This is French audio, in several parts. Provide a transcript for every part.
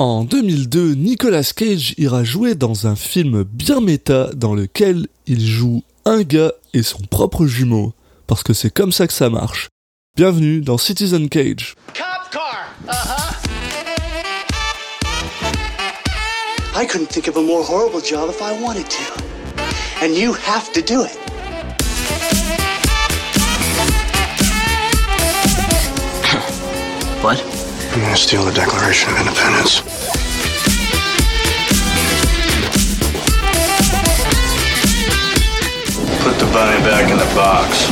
En 2002, Nicolas Cage ira jouer dans un film bien méta dans lequel il joue un gars et son propre jumeau, parce que c'est comme ça que ça marche. Bienvenue dans Citizen Cage. Cop car. Uh-huh. I couldn't think of a more horrible job if I wanted to. And you have to do it. What? I'm gonna steal the Declaration of Independence. Put the bunny back in the box.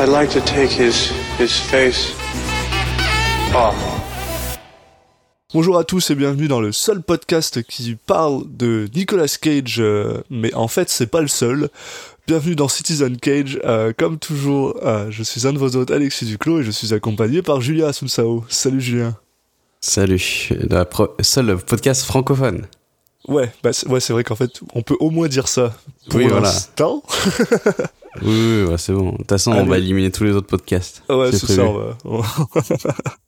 I'd like to take his his face off. Bonjour à tous et bienvenue dans le seul podcast qui parle de Nicolas Cage, euh, mais en fait c'est pas le seul. Bienvenue dans Citizen Cage. Euh, comme toujours, euh, je suis un de vos hôtes, Alexis Duclos, et je suis accompagné par Julia Asunsao. Salut Julien. Salut, le seul podcast francophone. Ouais, bah c'est- ouais, c'est vrai qu'en fait, on peut au moins dire ça. Pour Oui, voilà. Oui, oui, ouais, c'est bon. De toute façon, on va éliminer tous les autres podcasts. Ouais, c'est ça. On, va-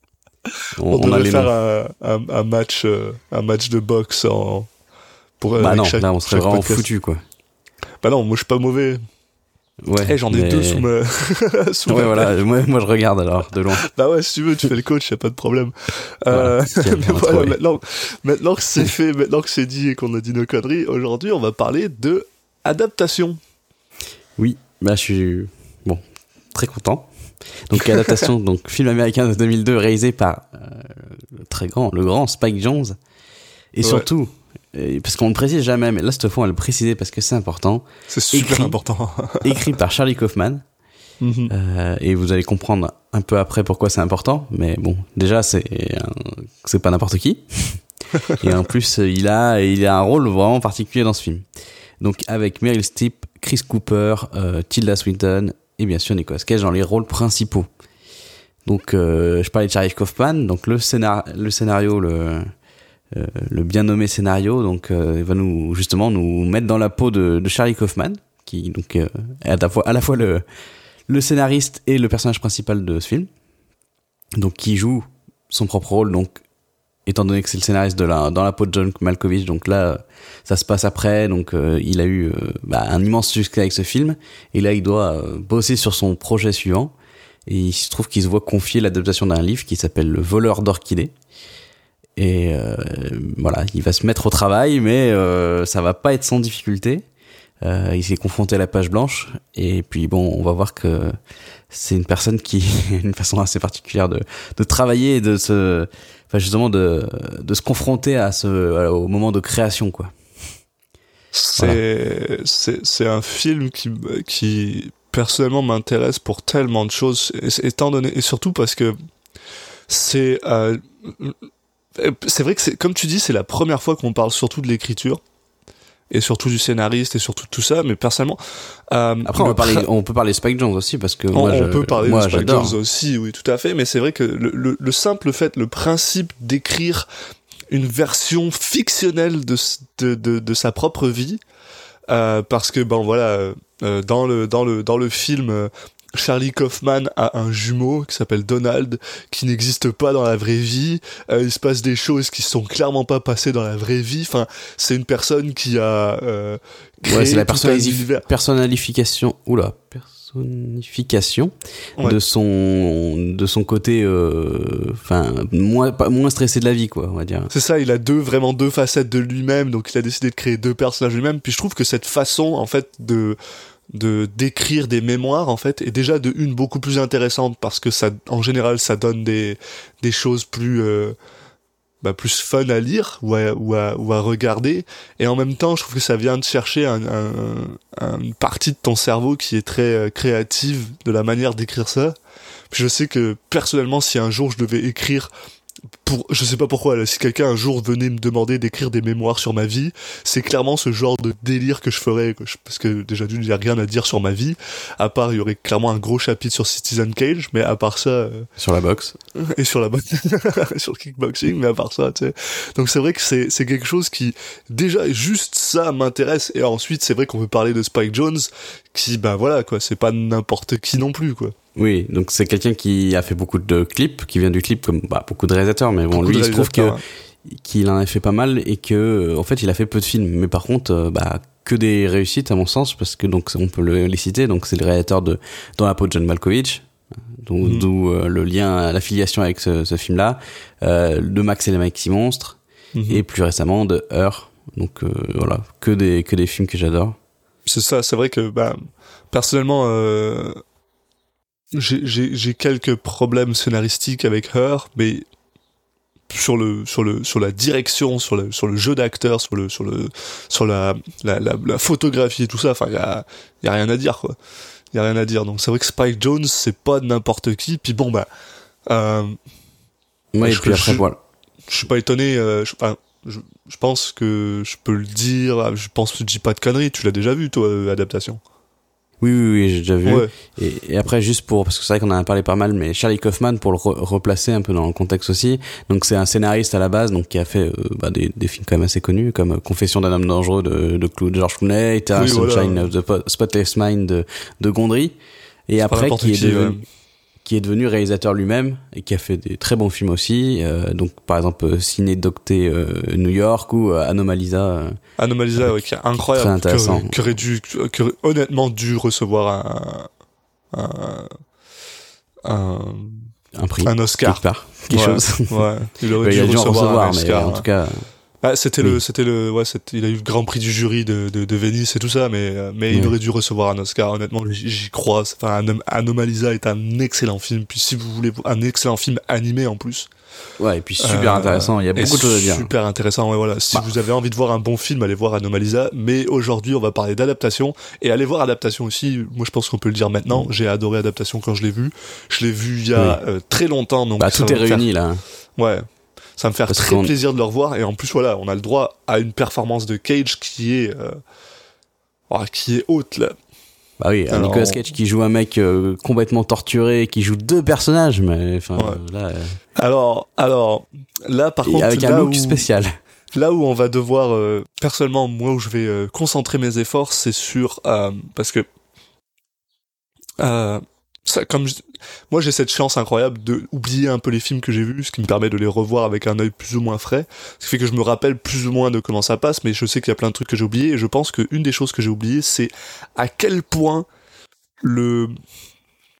on- On, devrait faire un, un- un match, euh, un match de boxe en. Pour, Bah non, chaque- là, on serait vraiment podcast. foutu, quoi. Bah non, moi je suis pas mauvais. Ouais. Eh, j'en ai mais- deux sous ma. sous Ouais, ma- voilà. Moi, moi, je regarde alors, de loin. Bah ouais, si tu veux, tu fais le coach, y a pas de problème. Euh, Voilà, mais voilà, maintenant, maintenant que c'est fait, maintenant que c'est dit et qu'on a dit nos conneries, aujourd'hui, on va parler de adaptation. Oui, bah, je suis, bon, très content. Donc, adaptation, donc, film américain de 2002 réalisé par euh, le très grand, le grand Spike Jones. Et Ouais. surtout, euh, parce qu'on ne le précise jamais, mais là, cette fois, on va le préciser parce que c'est important, C'est super Écrit. important. écrit par Charlie Kaufman. Mhm. Euh, et vous allez comprendre un peu après pourquoi c'est important. Mais bon, déjà, c'est c'est pas n'importe qui. et en plus, il a, il a un rôle vraiment particulier dans ce film. Donc, avec Meryl Streep, Chris Cooper, euh, Tilda Swinton et bien sûr Nicolas Cage dans les rôles principaux. Donc, euh, je parlais de Charlie Kaufman. Donc, le, scénar le scénario, le, euh, le bien nommé scénario, donc, euh, va nous, justement, nous mettre dans la peau de, Charlie Kaufman, qui donc est à la fois, à la fois le, le scénariste et le personnage principal de ce film. Donc, qui joue son propre rôle, donc, étant donné que c'est le scénariste de la, dans la peau de John Malkovich, donc là, ça se passe après, donc, euh, il a eu euh, bah, un immense succès avec ce film, et là, il doit euh, bosser sur son projet suivant, et il se trouve qu'il se voit confier l'adaptation d'un livre qui s'appelle Le voleur d'orchidées. Et euh, voilà, il va se mettre au travail, mais ça va pas être sans difficulté. Il s'est confronté à la page blanche, et puis bon, on va voir que c'est une personne qui a une façon assez particulière de, de travailler et de se, enfin justement de, de se confronter à ce, voilà, au moment de création, quoi. C'est c'est un film qui qui personnellement m'intéresse pour tellement de choses et- étant donné et surtout parce que c'est euh, c'est vrai que c'est comme tu dis c'est la première fois qu'on parle surtout de l'écriture et surtout du scénariste et surtout tout ça mais personnellement euh, Après, on peut parler, on peut parler Spike Jones aussi parce que on, moi, on je- peut parler moi, de Spike. Jonze aussi, oui, tout à fait, mais c'est vrai que le, le- le simple fait, le principe d'écrire une version fictionnelle de, de, de, de sa propre vie, euh, parce que, bon, voilà, euh, dans, le, dans, le, dans le film, euh, Charlie Kaufman a un jumeau qui s'appelle Donald, qui n'existe pas dans la vraie vie. Euh, il se passe des choses qui sont clairement pas passées dans la vraie vie. Enfin, c'est une personne qui a euh, créé Ouais, c'est la personnalification. Oula, personnification Ouais. de son de son côté, euh, enfin moins pas- moins stressé de la vie, quoi, on va dire. C'est ça, il a deux vraiment deux facettes de lui-même, donc il a décidé de créer deux personnages lui-même. Puis je trouve que cette façon, en fait, de de d'écrire des mémoires, en fait, est déjà de une beaucoup plus intéressante parce que ça, en général, ça donne des des choses plus euh, bah, plus fun à lire ou à, ou, à, ou à regarder. Et en même temps, je trouve que ça vient de chercher un, un, un- une partie de ton cerveau qui est très euh, créative de la manière d'écrire ça. Puis je sais que personnellement, si un jour je devais écrire pour, je sais pas pourquoi, là, si quelqu'un un jour venait me demander d'écrire des mémoires sur ma vie, c'est clairement ce genre de délire que je ferais, quoi. Parce que déjà d'une, il a rien à dire sur ma vie, à part, il y aurait clairement un gros chapitre sur Citizen Cage, mais à part ça, euh, Sur la boxe. et sur la boxe, sur le kickboxing, mais à part ça, tu sais. Donc c'est vrai que c'est, c'est quelque chose qui, déjà, juste ça m'intéresse, et ensuite, c'est vrai qu'on peut parler de Spike Jones, qui, ben voilà, quoi, c'est pas n'importe qui non plus, quoi. Oui, donc c'est quelqu'un qui a fait beaucoup de clips, qui vient du clip comme bah, beaucoup de réalisateurs, mais bon, Beaucoup lui, il se trouve que qu'il en a fait pas mal et que euh, en fait il a fait peu de films. Mais par contre euh, bah que des réussites à mon sens parce que donc on peut le, les citer. Donc c'est le réalisateur de Dans la peau de John Malkovich d'où Mhm. d'où, euh, le lien l'affiliation avec ce, ce film là euh, de Max et les Maxi Monstres Mhm. et plus récemment de Her. Donc euh, voilà que des que des films que j'adore. C'est ça, c'est vrai que bah, personnellement, euh, j'ai- j'ai j'ai quelques problèmes scénaristiques avec Her, mais sur le sur le sur la direction, sur le sur le jeu d'acteur, sur le sur le sur la la, la, la photographie et tout ça, enfin y a y a rien à dire quoi. Y a rien à dire. Donc c'est vrai que Spike Jones, c'est pas n'importe qui. Puis bon bah euh, ouais, et je- puis après je- voilà je suis pas étonné. euh, je, enfin, je, je pense que je peux le dire. Je pense que je dis pas de conneries. Tu l'as déjà vu toi, euh, adaptation. Oui oui, oui j'ai déjà vu Ouais. Et, et après, juste pour, parce que c'est vrai qu'on en a parlé pas mal, mais Charlie Kaufman, pour le re- replacer un peu dans le contexte aussi, donc c'est un scénariste à la base, donc qui a fait euh, bah, des, des films quand même assez connus, comme euh, Confession d'un homme dangereux de, de, Clou- de George Clooney, Oui, voilà. Sunshine of the Po- Spotless Mind de, de Gondry, et après qui est, devenu. Qui est devenu réalisateur lui-même, et qui a fait des très bons films aussi, euh, donc par exemple euh, Ciné Docté euh, New York ou Anomalisa. euh, Anomalisa, ouais, qui est incroyable. Très intéressant. Qui aurait dû, qui aurait honnêtement dû recevoir un, un, un, un prix. un Oscar. quelque part, quelque Ouais, chose. Ouais, il aurait dû il a dû en recevoir, recevoir, un mais Oscar. en tout cas, Ah, c'était oui. le, c'était le, ouais, il a eu le grand prix du jury de, de, de Venise et tout ça, mais, euh, mais il aurait dû recevoir un Oscar. Honnêtement, j'y crois. Enfin, Anom- Anomalisa est un excellent film. Puis si vous voulez, un excellent film animé en plus. ouais, et puis super Euh, intéressant, il y a beaucoup de choses à dire. Super intéressant, ouais, voilà. Si Bah. vous avez envie de voir un bon film, allez voir Anomalisa. Mais aujourd'hui, on va parler d'adaptation. Et allez voir Adaptation aussi. Moi, je pense qu'on peut le dire maintenant. J'ai adoré Adaptation quand je l'ai vu. Je l'ai vu il y a euh, très longtemps. Donc Bah, tout est faire- réuni là. Ouais. Ça va me faire Parce très qu'on- plaisir de le revoir. Et en plus, voilà, on a le droit à une performance de Cage qui est, euh, oh, qui est haute, là. Bah oui, Alors, Nicolas Cage qui joue un mec euh, complètement torturé, qui joue deux personnages, mais enfin Ouais. là, euh, Alors, alors, là, par et contre, avec un look où- spécial. Là où on va devoir, euh, personnellement, moi où je vais euh, concentrer mes efforts, c'est sur euh, parce que euh, ça, comme je- moi j'ai cette chance incroyable de oublier un peu les films que j'ai vus, ce qui me permet de les revoir avec un œil plus ou moins frais, ce qui fait que je me rappelle plus ou moins de comment ça passe, mais je sais qu'il y a plein de trucs que j'ai oubliés et je pense qu'une des choses que j'ai oubliées, c'est à quel point le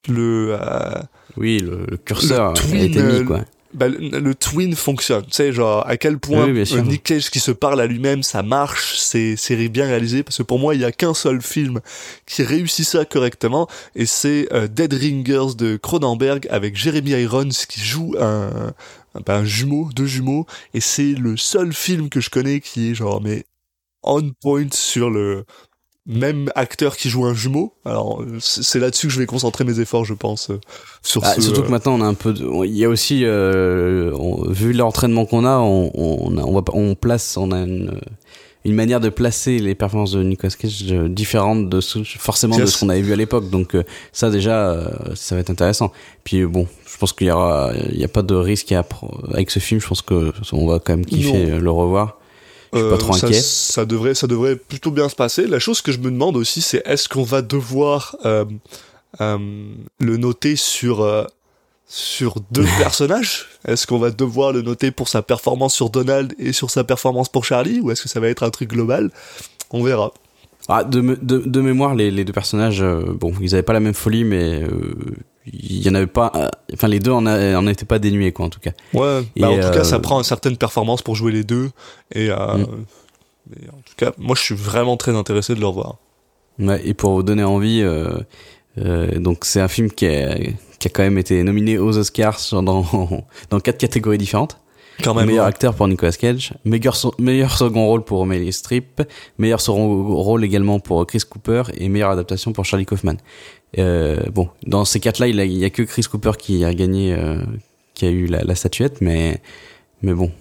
le euh, Oui, le, le curseur Le a twin, été mis euh, quoi. Bah, le, le twin fonctionne. Tu sais, genre, à quel point Oui, euh, Nick Cage qui se parle à lui-même, ça marche, c'est, c'est bien réalisé, parce que pour moi, il y a qu'un seul film qui réussit ça correctement, et c'est euh, Dead Ringers de Cronenberg avec Jeremy Irons qui joue un, un, bah, un jumeau, deux jumeaux, et c'est le seul film que je connais qui est genre, mais on point sur le même acteur qui joue un jumeau. Alors, euh, c'est là-dessus que je vais concentrer mes efforts, je pense, euh, sur Ah, ce... surtout euh, que maintenant on a un peu, de, il y a aussi, euh, on- vu l'entraînement qu'on a, on, on, on va, pas- on place, on a une, une manière de placer les performances de Nicolas Cage euh, différente de ce, forcément de ce qu'on avait vu à l'époque. Donc euh, ça déjà, euh, ça va être intéressant. Puis euh, bon, je pense qu'il y aura, il y a pas de risque à, avec ce film. Je pense que on va quand même kiffer Non. euh, le revoir. Pas trop Euh, ça, inquiet. Ça devrait, ça devrait plutôt bien se passer. La chose que je me demande aussi, c'est est-ce qu'on va devoir euh, euh, le noter sur sur deux personnages? Est-ce qu'on va devoir le noter pour sa performance sur Donald et sur sa performance pour Charlie, ou est-ce que ça va être un truc global? On verra. Ah, de, de, de mémoire, les, les deux personnages, euh, bon, ils avaient pas la même folie, mais euh, il y en avait pas. euh, Enfin, les deux en, a- en étaient pas dénués, quoi, en tout cas. Ouais. Et, bah, en tout euh, cas, ça prend une certaine performance pour jouer les deux. Et euh, Mm. en tout cas, moi, je suis vraiment très intéressé de le revoir. Ouais, et pour vous donner envie, euh, euh, donc c'est un film qui a, qui a quand même été nominé aux Oscars dans quatre catégories différentes. Quand même. meilleur ouais. acteur pour Nicolas Cage, meilleur, so- meilleur second rôle pour Meryl Streep, meilleur second rôle également pour Chris Cooper et meilleure adaptation pour Charlie Kaufman. Euh, bon, dans ces quatre-là, il, a- il y a que Chris Cooper qui a gagné, euh, qui a eu la, la statuette, mais mais bon,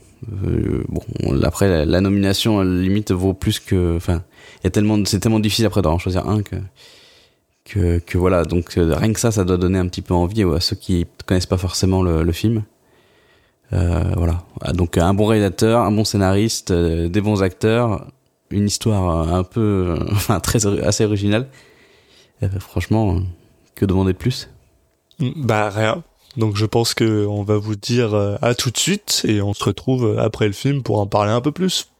euh, bon après la, la nomination limite vaut plus que, enfin, il y a tellement, c'est tellement difficile après d'en choisir un que que, que voilà, donc euh, rien que ça, ça doit donner un petit peu envie à ceux qui connaissent pas forcément le, le film. Euh, voilà, Ah, donc un bon réalisateur, un bon scénariste, euh, des bons acteurs, une histoire un peu, enfin très assez originale. Euh, franchement, que demander de plus? Bah rien. Donc je pense que on va vous dire euh, à tout de suite et on se retrouve après le film pour en parler un peu plus.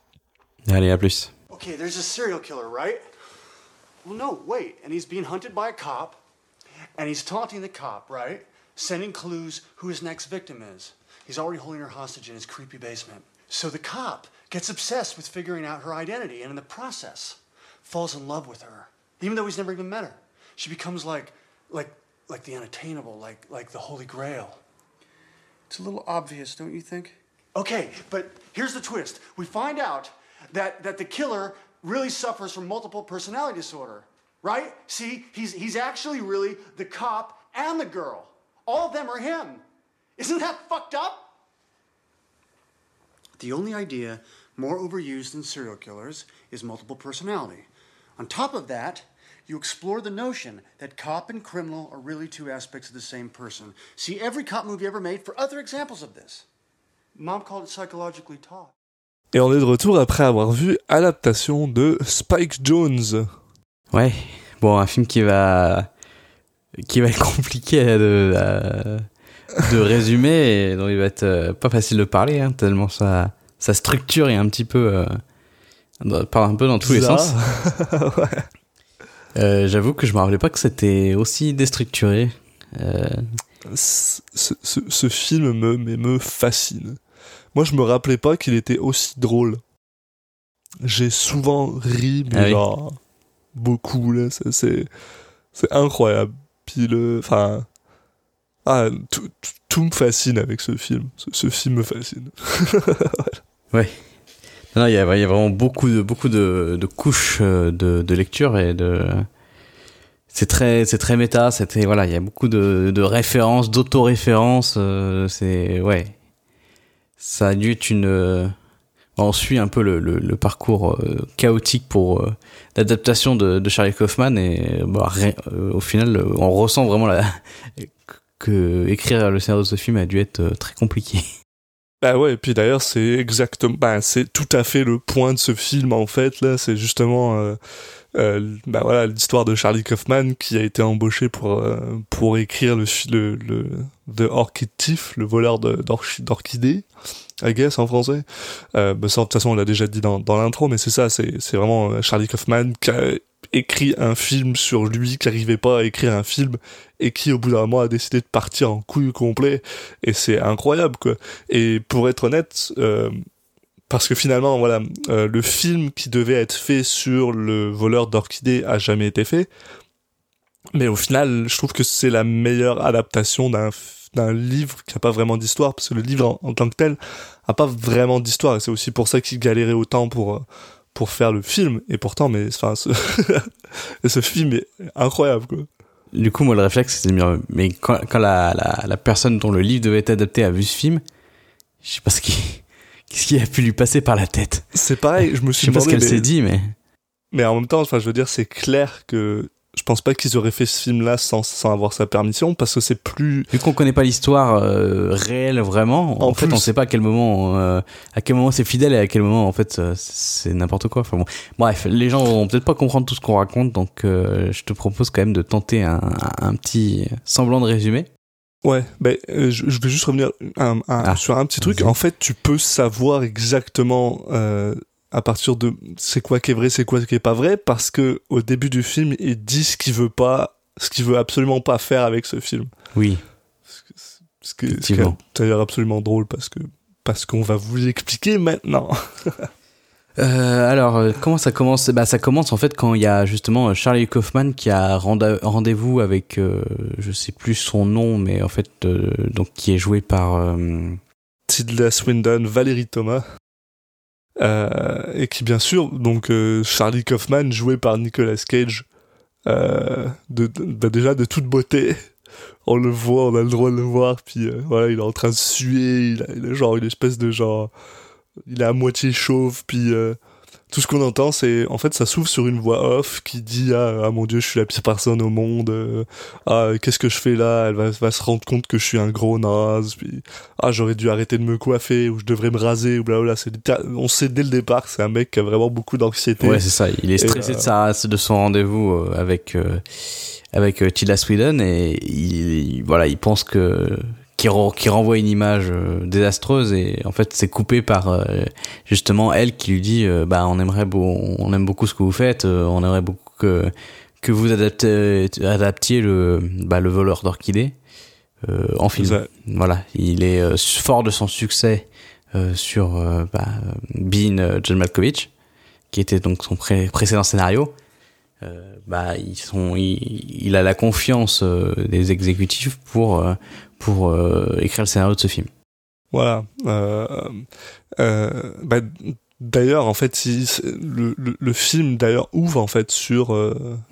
Allez, à plus. Okay, there's a serial killer, right? Well, no, wait. And he's being hunted by a cop, and he's taunting the cop, right? Sending clues who his next victim is. He's already holding her hostage in his creepy basement. So the cop gets obsessed with figuring out her identity, and in the process, falls in love with her, even though he's never even met her. She becomes like, like, like the unattainable, like, like the Holy Grail. It's a little obvious, don't you think? Okay, but here's the twist. We find out that, that the killer really suffers from multiple personality disorder, right? See, he's, he's actually really the cop and the girl. All of them are him. Isn't that fucked up? The only idea more overused than serial killers is multiple personality. On top of that, you explore the notion that cop and criminal are really two aspects of the same person. See every cop movie ever made for other examples of this. Mom called it psychologically taught. Et on est de retour après avoir vu adaptation de Spike Jones. Ouais, bon, un film qui va qui va être compliqué de euh, de résumer et dont il va être euh, pas facile de parler, hein, tellement sa sa structure est un petit peu euh, part un peu dans tous les sens. Euh, J'avoue que je me rappelais pas que c'était aussi déstructuré. Euh, Ce, ce- ce film me, mais me fascine. Moi, je me rappelais pas qu'il était aussi drôle. J'ai souvent ri, mais Ah oui. genre beaucoup là. C'est incroyable. Puis le, enfin, ah, tout, tout, me fascine avec ce film. Ce, ce film me fascine. Ouais. Non, il y, y a vraiment beaucoup de beaucoup de, de couches euh, de, de lecture et de. C'est très c'est très méta. C'était voilà, il y a beaucoup de, de références, d'autoréférences. euh, c'est ouais. Ça a dû être une. euh, on suit un peu le, le, le parcours euh, chaotique pour l'adaptation de, Charlie Kaufman et bah, au final, on ressent vraiment la, que écrire le scénario de ce film a dû être euh, très compliqué. Bah ouais, et puis d'ailleurs, c'est exactement, bah, c'est tout à fait le point de ce film, en fait, là, c'est justement, euh, euh, bah voilà, l'histoire de Charlie Kaufman qui a été embauché pour, pour écrire le, le, le, The Orchid Thief, le voleur d'orchidées, I guess, en français. Bah de toute façon, on l'a déjà dit dans, dans l'intro, mais c'est ça, c'est, c'est vraiment Charlie Kaufman qui a écrit un film sur lui, qui n'arrivait pas à écrire un film, et qui, au bout d'un mois, a décidé de partir en couille complet, et c'est incroyable, quoi. Et pour être honnête, euh, parce que finalement, voilà, euh, le film qui devait être fait sur le voleur d'orchidées a jamais été fait. Mais au final, je trouve que c'est la meilleure adaptation d'un d'un livre qui a pas vraiment d'histoire, parce que le livre en, en tant que tel a pas vraiment d'histoire, et c'est aussi pour ça qu'il galérait autant pour euh, pour faire le film. Et pourtant, mais enfin, ce, ce film est incroyable, quoi. Du coup, moi, le réflexe, c'est de me dire, mais quand, quand la, la, la personne dont le livre devait être adapté a vu ce film, je sais pas ce qui, qu'est-ce qui a pu lui passer par la tête. C'est pareil, je me Je suis sais pas ce qu'elle s'est dit, mais Mais en même temps, enfin, je veux dire, c'est clair que je pense pas qu'ils auraient fait ce film-là sans, sans avoir sa permission, parce que c'est plus. vu qu'on connaît pas l'histoire euh, réelle vraiment, en, En fait, plus. on sait pas à quel moment, euh, à quel moment c'est fidèle et à quel moment, en fait, euh, c'est n'importe quoi. Enfin bon, bref, les gens vont peut-être pas comprendre tout ce qu'on raconte, donc euh, je te propose quand même de tenter un, un petit semblant de résumé. Ouais, ben, je, je vais juste revenir un- un- Ah, sur un petit truc. En fait, tu peux savoir exactement à partir de c'est quoi qui est vrai, c'est quoi qui est pas vrai, parce que au début du film, il dit ce qu'il veut pas, ce qu'il veut absolument pas faire avec ce film. Oui, Ce qui est d'ailleurs absolument drôle parce que parce qu'on va vous expliquer maintenant. Euh, alors, euh, comment ça commence? Bah, ça commence en fait quand il y a justement euh, Charlie Kaufman qui a rendez-vous avec, euh, je sais plus son nom, mais en fait, euh, donc qui est joué par. Tilda Swinton, Valérie Thomas, et qui bien sûr, donc euh, Charlie Kaufman joué par Nicolas Cage, euh, de, de- bah, déjà de toute beauté, on le voit, on a le droit de le voir, puis euh, voilà, il est en train de suer, il a, il a genre une espèce de genre, il est à moitié chauve, puis euh, tout ce qu'on entend, c'est en fait ça s'ouvre sur une voix off qui dit ah, ah, mon dieu, je suis la pire personne au monde, euh, ah qu'est-ce que je fais là, elle va, va se rendre compte que je suis un gros naze, puis ah j'aurais dû arrêter de me coiffer ou je devrais me raser ou blablabla. C'est on sait dès le départ, que c'est un mec qui a vraiment beaucoup d'anxiété. Ouais, c'est ça. Il est stressé euh, de, sa, de son rendez-vous euh, avec euh, avec euh, Tilda Sweden et il- voilà, il pense que qui, ren- qui renvoie une image euh, désastreuse et en fait c'est coupé par euh, justement elle qui lui dit euh, bah on aimerait beau, on aime beaucoup ce que vous faites, on aimerait beaucoup que que vous adaptez, adaptiez le bah, le voleur d'orchidées euh, en film. Ça- Voilà, il est fort de son succès euh, sur euh, bah, Bean John Malkovich, qui était donc son pré- précédent scénario. Euh, bah, ils sont, il, il a la confiance euh, des exécutifs pour euh, pour euh, écrire le scénario de ce film. Voilà. Euh, euh, bah, d'ailleurs, en fait, si, le, le, le film d'ailleurs ouvre en fait sur.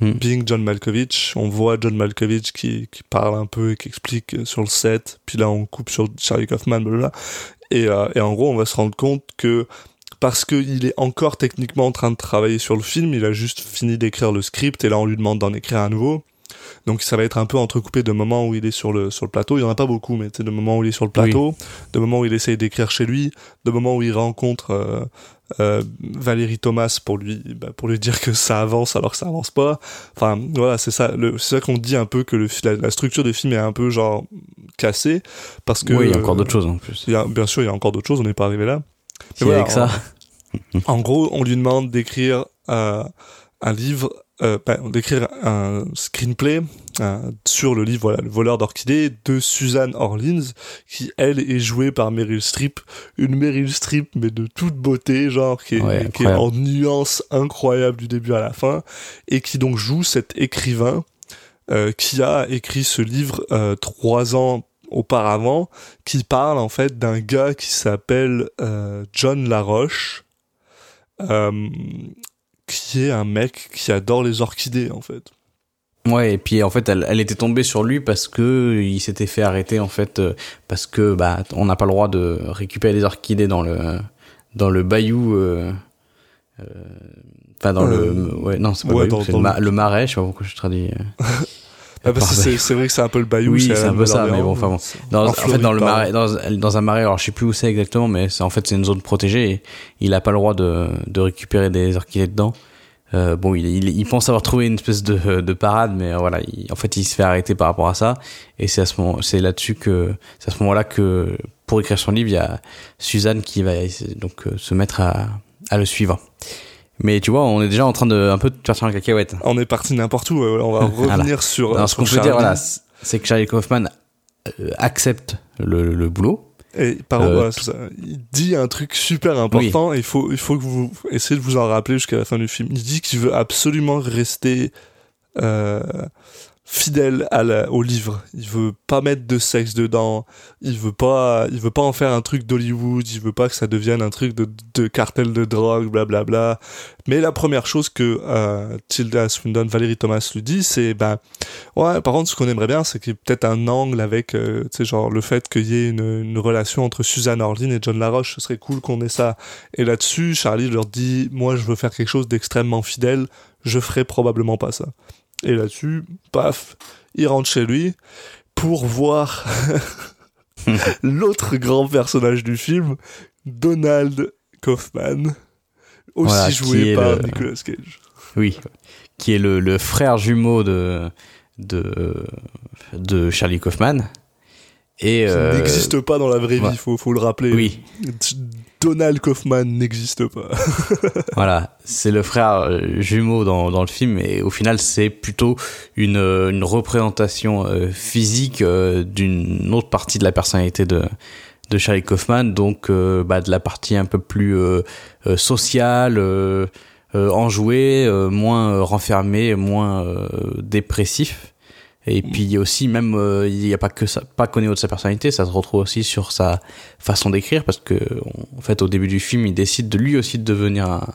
Being John Malkovich. On voit John Malkovich qui, qui parle un peu et qui explique sur le set. Puis là, on coupe sur Charlie Kaufman, blablabla. Et, et en gros, on va se rendre compte que parce qu'il est encore techniquement en train de travailler sur le film, il a juste fini d'écrire le script et là on lui demande d'en écrire un nouveau. Donc ça va être un peu entrecoupé de moments où il est sur le sur le plateau. Il y en a pas beaucoup, mais de moments où il est sur le plateau, de moments où il essaye d'écrire chez lui, de moments où il rencontre euh, euh, Valérie Thomas pour lui bah, pour lui dire que ça avance alors que ça avance pas. Enfin voilà, c'est ça. C'est ça qu'on dit un peu que le, la, la structure du film est un peu genre cassée parce que oui, il y a encore d'autres choses en plus. il y a- bien sûr, il y a encore d'autres choses. On n'est pas arrivé là. Si voilà, avec ça, En gros, on lui demande d'écrire euh, un livre, euh, d'écrire un screenplay euh, sur le livre, voilà, le voleur d'orchidées de Suzanne Orleans, qui elle est jouée par Meryl Streep, une Meryl Streep mais de toute beauté, genre qui est, Ouais, qui est incroyable. en nuances incroyables du début à la fin, et qui donc joue cet écrivain euh, qui a écrit ce livre euh, trois ans auparavant, qui parle en fait d'un gars qui s'appelle John Laroche, euh, qui est un mec qui adore les orchidées en fait. Ouais, et puis en fait, elle, elle était tombée sur lui parce que il s'était fait arrêter en fait euh, parce que bah on n'a pas le droit de récupérer des orchidées dans le dans le bayou. euh, euh, Enfin dans Euh, le ouais non c'est pas ouais, le bayou, dans- le- le marais je sais pas pourquoi je traduis euh. Ah, Par c'est, vrai que c'est un peu le bayou. Oui, c'est un peu ça, mais bon, enfin bon. Dans, En en fait, dans le marais, dans, dans un marais, alors je sais plus où c'est exactement, mais en fait c'est une zone protégée. Et il a pas le droit de, de récupérer des orchidées dedans. Euh, bon, il, il, il pense avoir trouvé une espèce de, de parade, mais voilà, il- en fait, il se fait arrêter par rapport à ça. Et c'est à ce moment, c'est là-dessus que, c'est à ce moment-là que, pour écrire son livre, il y a Suzanne qui va donc euh, se mettre à, à le suivre. Mais tu vois, on est déjà en train de un peu de faire sur la cacahuète. On est parti n'importe où. ouais, On va Voilà. revenir sur. Alors, ce qu'on peut dire, voilà, c'est que Charlie Kaufman euh, accepte le, le boulot. Et par Euh, voilà, c'est ça. il dit un truc super important et il faut, il faut que vous essayez de vous en rappeler jusqu'à la fin du film. Il dit qu'il veut absolument rester euh, fidèle à la, au livre. Il veut pas mettre de sexe dedans. Il veut pas, il veut pas en faire un truc d'Hollywood. Il veut pas que ça devienne un truc de, de cartel de drogue, blablabla. Mais la première chose que euh, Tilda Swinton, Valérie Thomas lui dit, c'est ben ouais. Par contre, ce qu'on aimerait bien, c'est qu'il y ait peut-être un angle avec, euh, tu sais, genre le fait qu'il y ait une, une relation entre Suzanne Orlin et John Laroche. Ce serait cool qu'on ait ça. Et là-dessus, Charlie leur dit, moi, je veux faire quelque chose d'extrêmement fidèle. Je ferai probablement pas ça. Et là-dessus, paf, il rentre chez lui pour voir l'autre grand personnage du film, Donald Kaufman, aussi Voilà, joué par le- Nicolas Cage. Oui, qui est le, le frère jumeau de, de, de Charlie Kaufman. Et Qui euh, n'existe pas dans la vraie ouais. vie, faut, faut le rappeler. Oui, Donald Kaufman n'existe pas. voilà, c'est le frère euh, jumeau dans, dans le film, et au final, c'est plutôt une, euh, une représentation euh, physique d'une autre partie de la personnalité de, de Charlie Kaufman, donc euh, bah, de la partie un peu plus euh, sociale, enjoué, euh, moins euh, renfermé, moins euh, dépressif. Et puis aussi même euh, il n'y a pas que ça, pas qu'au niveau de sa personnalité, ça se retrouve aussi sur sa façon d'écrire parce que en fait au début du film il décide de lui aussi de devenir un,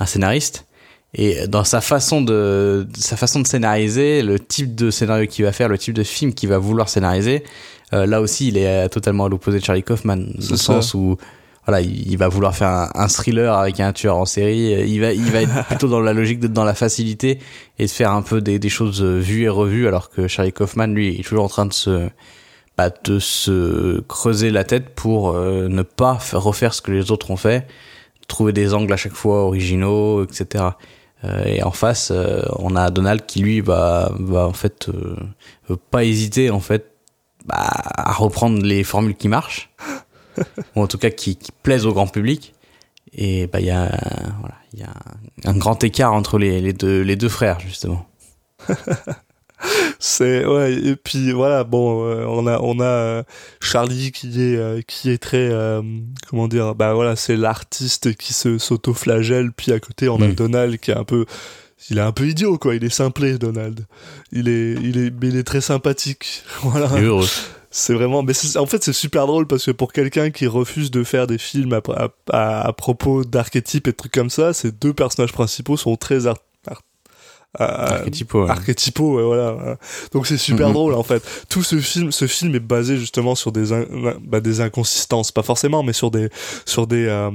un scénariste Et dans sa façon de sa façon de scénariser, le type de scénario qu'il va faire, le type de film qu'il va vouloir scénariser, euh, là aussi, il est totalement à l'opposé de Charlie Kaufman, dans le ça. sens où voilà, il va vouloir faire un, un thriller avec un tueur en série. Il va, il va être plutôt dans la logique d'être dans la facilité et de faire un peu des, des choses vues et revues, alors que Charlie Kaufman, lui, est toujours en train de se, bah, de se creuser la tête pour euh, ne pas faire- refaire ce que les autres ont fait, trouver des angles à chaque fois originaux, etc. Euh, et en face, euh, on a Donald qui lui va, va en fait euh, veut pas hésiter en fait bah, à reprendre les formules qui marchent, ou en tout cas qui, qui plaisent au grand public. Et bah il y a voilà, il y a un, grand écart entre les, les deux les deux frères justement. C'est ouais et puis voilà bon euh, on a on a euh, Charlie qui est euh, qui est très comment dire bah voilà c'est l'artiste qui se s'auto-flagelle puis à côté on a Mm. Donald qui est un peu il est un peu idiot quoi il est simplé Donald il est il est mais il est très sympathique voilà Il est heureux. C'est vraiment mais en fait c'est super drôle parce que pour quelqu'un qui refuse de faire des films à propos d'archétypes et de trucs comme ça ces deux personnages principaux sont très Archétypaux, ouais. archétypaux ouais, voilà donc c'est super drôle en fait. Tout ce film ce film est basé justement sur des in- bah, des inconsistances. Pas forcément mais sur des sur des euh,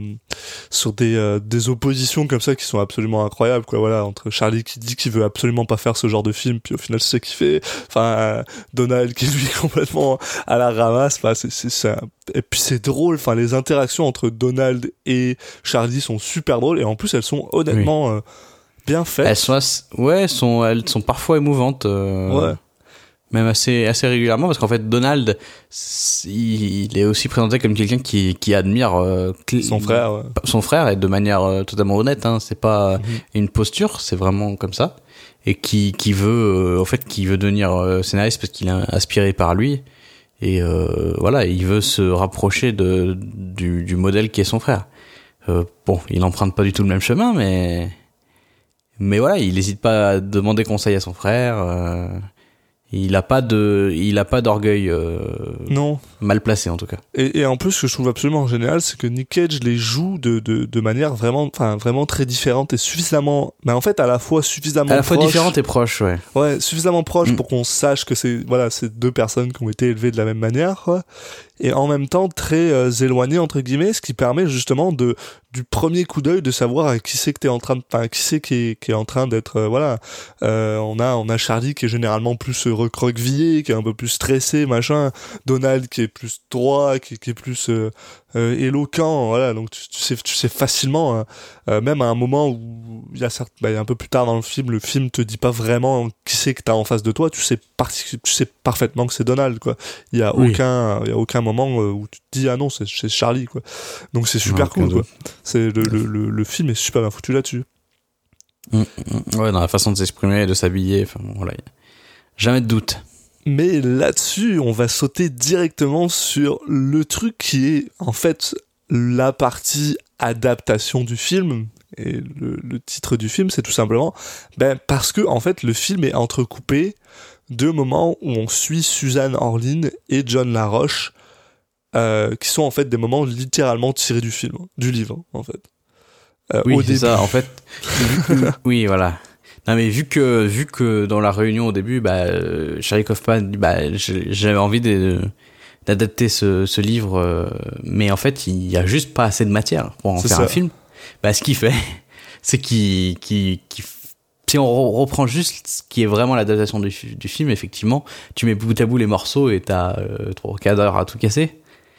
sur des euh, des oppositions comme ça qui sont absolument incroyables quoi. Voilà entre Charlie qui dit qu'il veut absolument pas faire ce genre de film puis au final c'est ce qu'il fait. Enfin euh, Donald qui lui est complètement à la ramasse. Enfin c'est c'est et puis c'est drôle. Enfin les interactions entre Donald et Charlie sont super drôles. Et en plus elles sont honnêtement euh, bien faites Elles sont assez- ouais, elles sont elles sont parfois émouvantes. euh, Ouais. Même assez assez régulièrement parce qu'en fait Donald il, est aussi présenté comme quelqu'un qui qui admire euh, son frère ouais. son frère et de manière euh, totalement honnête hein, c'est pas Mhm. une posture c'est vraiment comme ça et qui qui veut euh, en fait qui veut devenir euh, scénariste parce qu'il est inspiré par lui et euh, voilà il veut se rapprocher de du, du modèle qui est son frère Euh, bon il emprunte pas du tout le même chemin mais mais voilà il n'hésite pas à demander conseil à son frère euh, il a pas de il a pas d'orgueil euh, non mal placé en tout cas Et, et en plus, ce que je trouve absolument génial, c'est que Nick Cage les joue de, de, de manière vraiment, enfin, vraiment très différente et suffisamment, mais en fait, à la fois suffisamment à la fois proche- différente et proche ouais Ouais, suffisamment proche Mm. pour qu'on sache que c'est, voilà, c'est deux personnes qui ont été élevées de la même manière, quoi. Et en même temps, très euh, éloignées, entre guillemets, ce qui permet justement de, du premier coup d'œil de savoir qui c'est que t'es en train de, enfin, qui c'est qui est, qui est en train d'être, euh, voilà. Euh, on a, on a Charlie qui est généralement plus recroquevillé, qui est un peu plus stressé, machin. Donald qui est plus droit, qui est plus euh, éloquent, voilà. Donc tu, tu sais, tu sais facilement, hein, euh, même à un moment où il y a certes, bah, un peu plus tard dans le film, le film te dit pas vraiment qui c'est que t'as en face de toi. Tu sais, parti- tu sais parfaitement que c'est Donald, quoi. Il y a Oui. aucun, il y a aucun moment euh, où tu te dis ah non, c'est c'est Charlie, quoi. Donc c'est super cool, quoi. C'est le, le, le, le film est super bien foutu là-dessus. Mm, mm, Ouais, dans la façon de s'exprimer, de s'habiller, enfin bon, voilà. Jamais de doute. Mais là-dessus, on va sauter directement sur le truc qui est en fait la partie adaptation du film. Et le, le titre du film, c'est tout simplement ben, parce que en fait, le film est entrecoupé de moments où on suit Suzanne Orlin et John Laroche, euh, qui sont en fait des moments littéralement tirés du film, du livre, en fait. Euh, Oui, c'est ça. En fait, oui, voilà. Non, mais vu que, vu que dans la réunion au début, bah, euh, Charlie Kaufman, bah, j'avais envie de- d'adapter ce, ce livre, euh, mais en fait, il y a juste pas assez de matière pour en faire ça. un film. Bah, ce qu'il fait, c'est qu'il, qu'il, qu'il- si on re- reprend juste ce qui est vraiment l'adaptation du, du film, effectivement, tu mets bout à bout les morceaux et t'as euh, trois quarts à tout casser.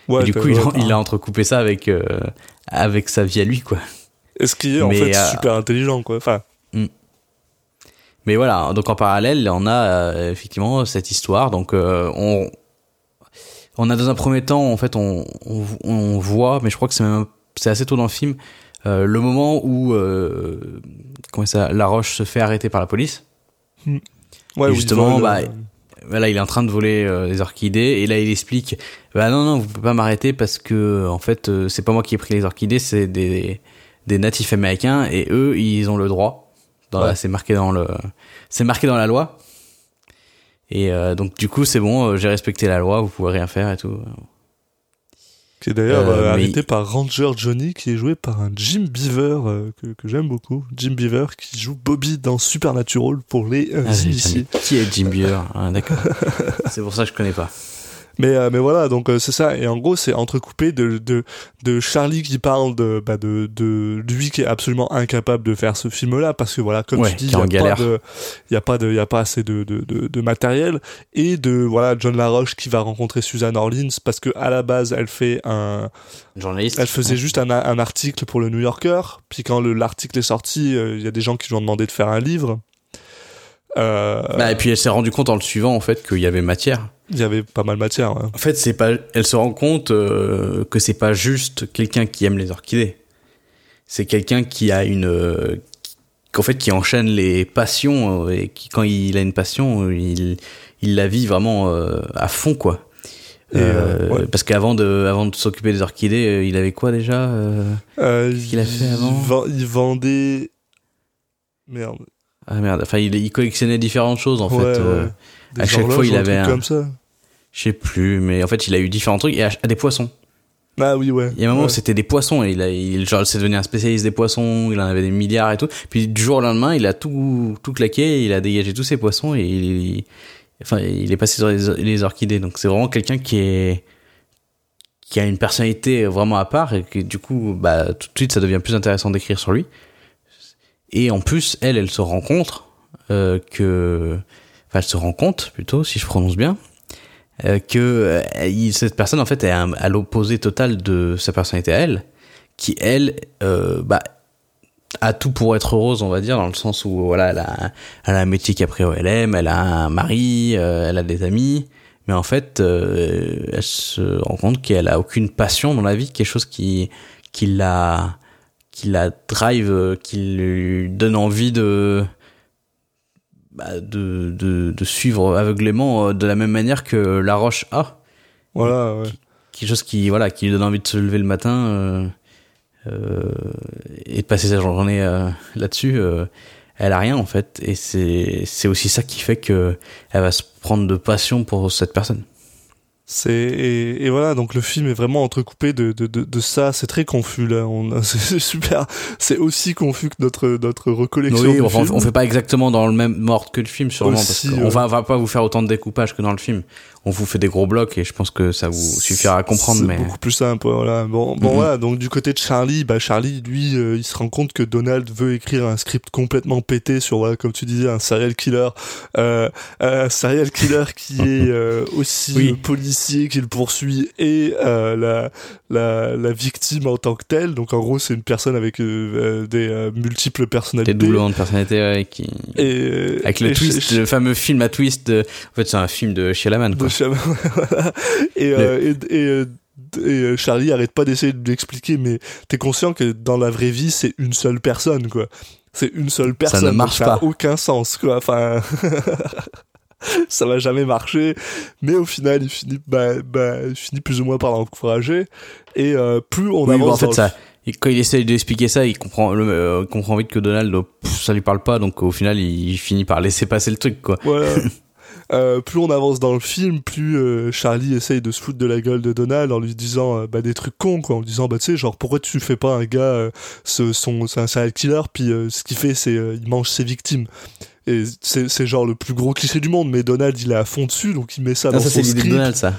ouais, et du coup, il, a- ouais, il a entrecoupé ça avec, euh, avec sa vie à lui, quoi. Et ce qui est en fait euh, super intelligent, quoi. Enfin, Mais voilà, donc en parallèle, on a euh, effectivement cette histoire. Donc euh, on on a dans un premier temps, en fait, on, on, on voit, mais je crois que c'est même c'est assez tôt dans le film, euh, le moment où euh, comment ça, La Roche se fait arrêter par la police. ouais, Et où il justement, vole, bah, Voilà, il est en train de voler euh, des orchidées et là il explique bah non non vous pouvez pas m'arrêter parce que en fait euh, c'est pas moi qui ai pris les orchidées c'est des des natifs américains et eux ils ont le droit Ouais. c'est marqué dans le c'est marqué dans la loi et euh, donc du coup c'est bon euh, j'ai respecté la loi vous pouvez rien faire et tout Qui est d'ailleurs Euh, euh, par Ranger Johnny, qui est joué par un Jim Beaver euh, que, que j'aime beaucoup. Jim Beaver qui joue Bobby dans Supernatural pour les euh, Ah, initiés. Qui est Jim Beaver Ah, D'accord. c'est pour ça que je connais pas. Mais, euh, mais voilà, donc euh, c'est ça. Et en gros, c'est entrecoupé de, de, de Charlie qui parle de, bah, de, de lui qui est absolument incapable de faire ce film-là parce que voilà, comme Ouais, tu dis, il n'y a, pas de- y a pas de, il y a pas assez de, de, de, de matériel et de voilà John Laroche qui va rencontrer Suzanne Orleans parce que à la base, elle fait un, Journaliste. elle faisait juste un, un article pour le New Yorker. Puis quand le- l'article est sorti, euh, il y a des gens qui lui ont demandé de faire un livre. Euh, Bah, et puis elle s'est rendue compte en le suivant en fait qu'il y avait matière. Il y avait pas mal de matière. ouais. En fait, c'est pas. Elle se rend compte euh, que c'est pas juste quelqu'un qui aime les orchidées. C'est quelqu'un qui a une. euh, qu'en fait, qui enchaîne les passions euh, et qui, quand il a une passion, euh, il, il la vit vraiment euh, à fond, quoi. Euh, Euh, ouais. Parce qu'avant de, avant de s'occuper des orchidées, il avait quoi déjà euh Euh, qu'il a fait il avant? vend- Il vendait. Merde. Ah merde, enfin, il, il collectionnait différentes choses en Ouais, fait. ouais. À chaque fois, il avait un- comme ça. Je sais plus, mais en fait, il a eu différents trucs et à, à des poissons. Ah oui, ouais. Il y a un moment Ouais. où c'était des poissons et il a, il, genre, c'est devenu un spécialiste des poissons, il en avait des milliards et tout. Puis du jour au lendemain, il a tout, tout claqué, il a dégagé tous ses poissons et il, il- enfin, il est passé sur les, les orchidées. Donc c'est vraiment quelqu'un qui est, qui a une personnalité vraiment à part et que du coup, bah, tout de suite, ça devient plus intéressant d'écrire sur lui. Et en plus, elle, elle se rencontre, euh, que, enfin, elle se rend compte plutôt, si je prononce bien, que euh, il- cette personne en fait est à, l'opposé total de sa personnalité à elle, qui elle, euh, bah, a tout pour être heureuse, on va dire, dans le sens où voilà, elle a, elle a un métier elle aime, elle a un mari, euh, elle a des amis, mais en fait, euh, elle se rend compte qu'elle a aucune passion dans la vie, quelque chose qui qui la qui la drive, euh, qui lui donne envie de bah, de, de, de suivre aveuglément euh, de la même manière que la roche a. Voilà, ouais. quelque chose qui voilà qui lui donne envie de se lever le matin euh, euh, et de passer sa journée euh, là-dessus euh, elle a rien en fait. Et c'est c'est aussi ça qui fait que elle va se prendre de passion pour cette personne C'est et, et voilà donc le film est vraiment entrecoupé de de, de, de ça c'est très confus là on c'est super c'est aussi confus que notre notre recollection oui du enfin, film. on fait pas exactement dans le même ordre que le film sûrement Aussi, parce qu'on ouais. va, va pas vous faire autant de découpage que dans le film on vous fait des gros blocs et je pense que ça vous suffira à comprendre C'est mais beaucoup plus simple voilà. Bon bon Mhm. voilà. Donc du côté de Charlie bah Charlie lui euh, il se rend compte que Donald veut écrire un script complètement pété sur voilà comme tu disais un serial killer. Euh, un serial killer qui est euh, aussi Oui. le policier qui le poursuit et euh, la, la la victime en tant que telle. Donc en gros c'est une personne avec euh, euh, des euh, multiples des personnalités doublements de personnalité ouais, qui et avec le et twist le fameux film à twist de... en fait c'est un film de Shyamalan de quoi Cham- et, euh, et, et, et, Charlie arrête pas d'essayer de lui expliquer, mais t'es conscient que dans la vraie vie, c'est une seule personne, quoi. C'est une seule personne. ne donc marche ça pas. aucun sens, quoi. Enfin, ça va jamais marcher. Mais au final, il finit, bah, bah, il finit plus ou moins par l'encourager. Et euh, plus on Oui, avance bah, en fait, dans le ça, et quand il essaye d'expliquer ça, il comprend, le, euh, il comprend vite que Donald, pff, ça lui parle pas, donc au final, il finit par laisser passer le truc, quoi. Voilà. Euh, plus on avance dans le film, plus euh, Charlie essaye de se foutre de la gueule de Donald en lui disant euh, bah, des trucs cons, quoi, en lui disant bah tu sais genre pourquoi tu fais pas un gars, euh, ce, son, c'est un serial killer, puis euh, ce qu'il fait c'est euh, il mange ses victimes. Et c'est c'est genre le plus gros cliché du monde, mais Donald il est à fond dessus, donc il met ça Non, dans ça, son c'est l'idée de script. Donald, ça.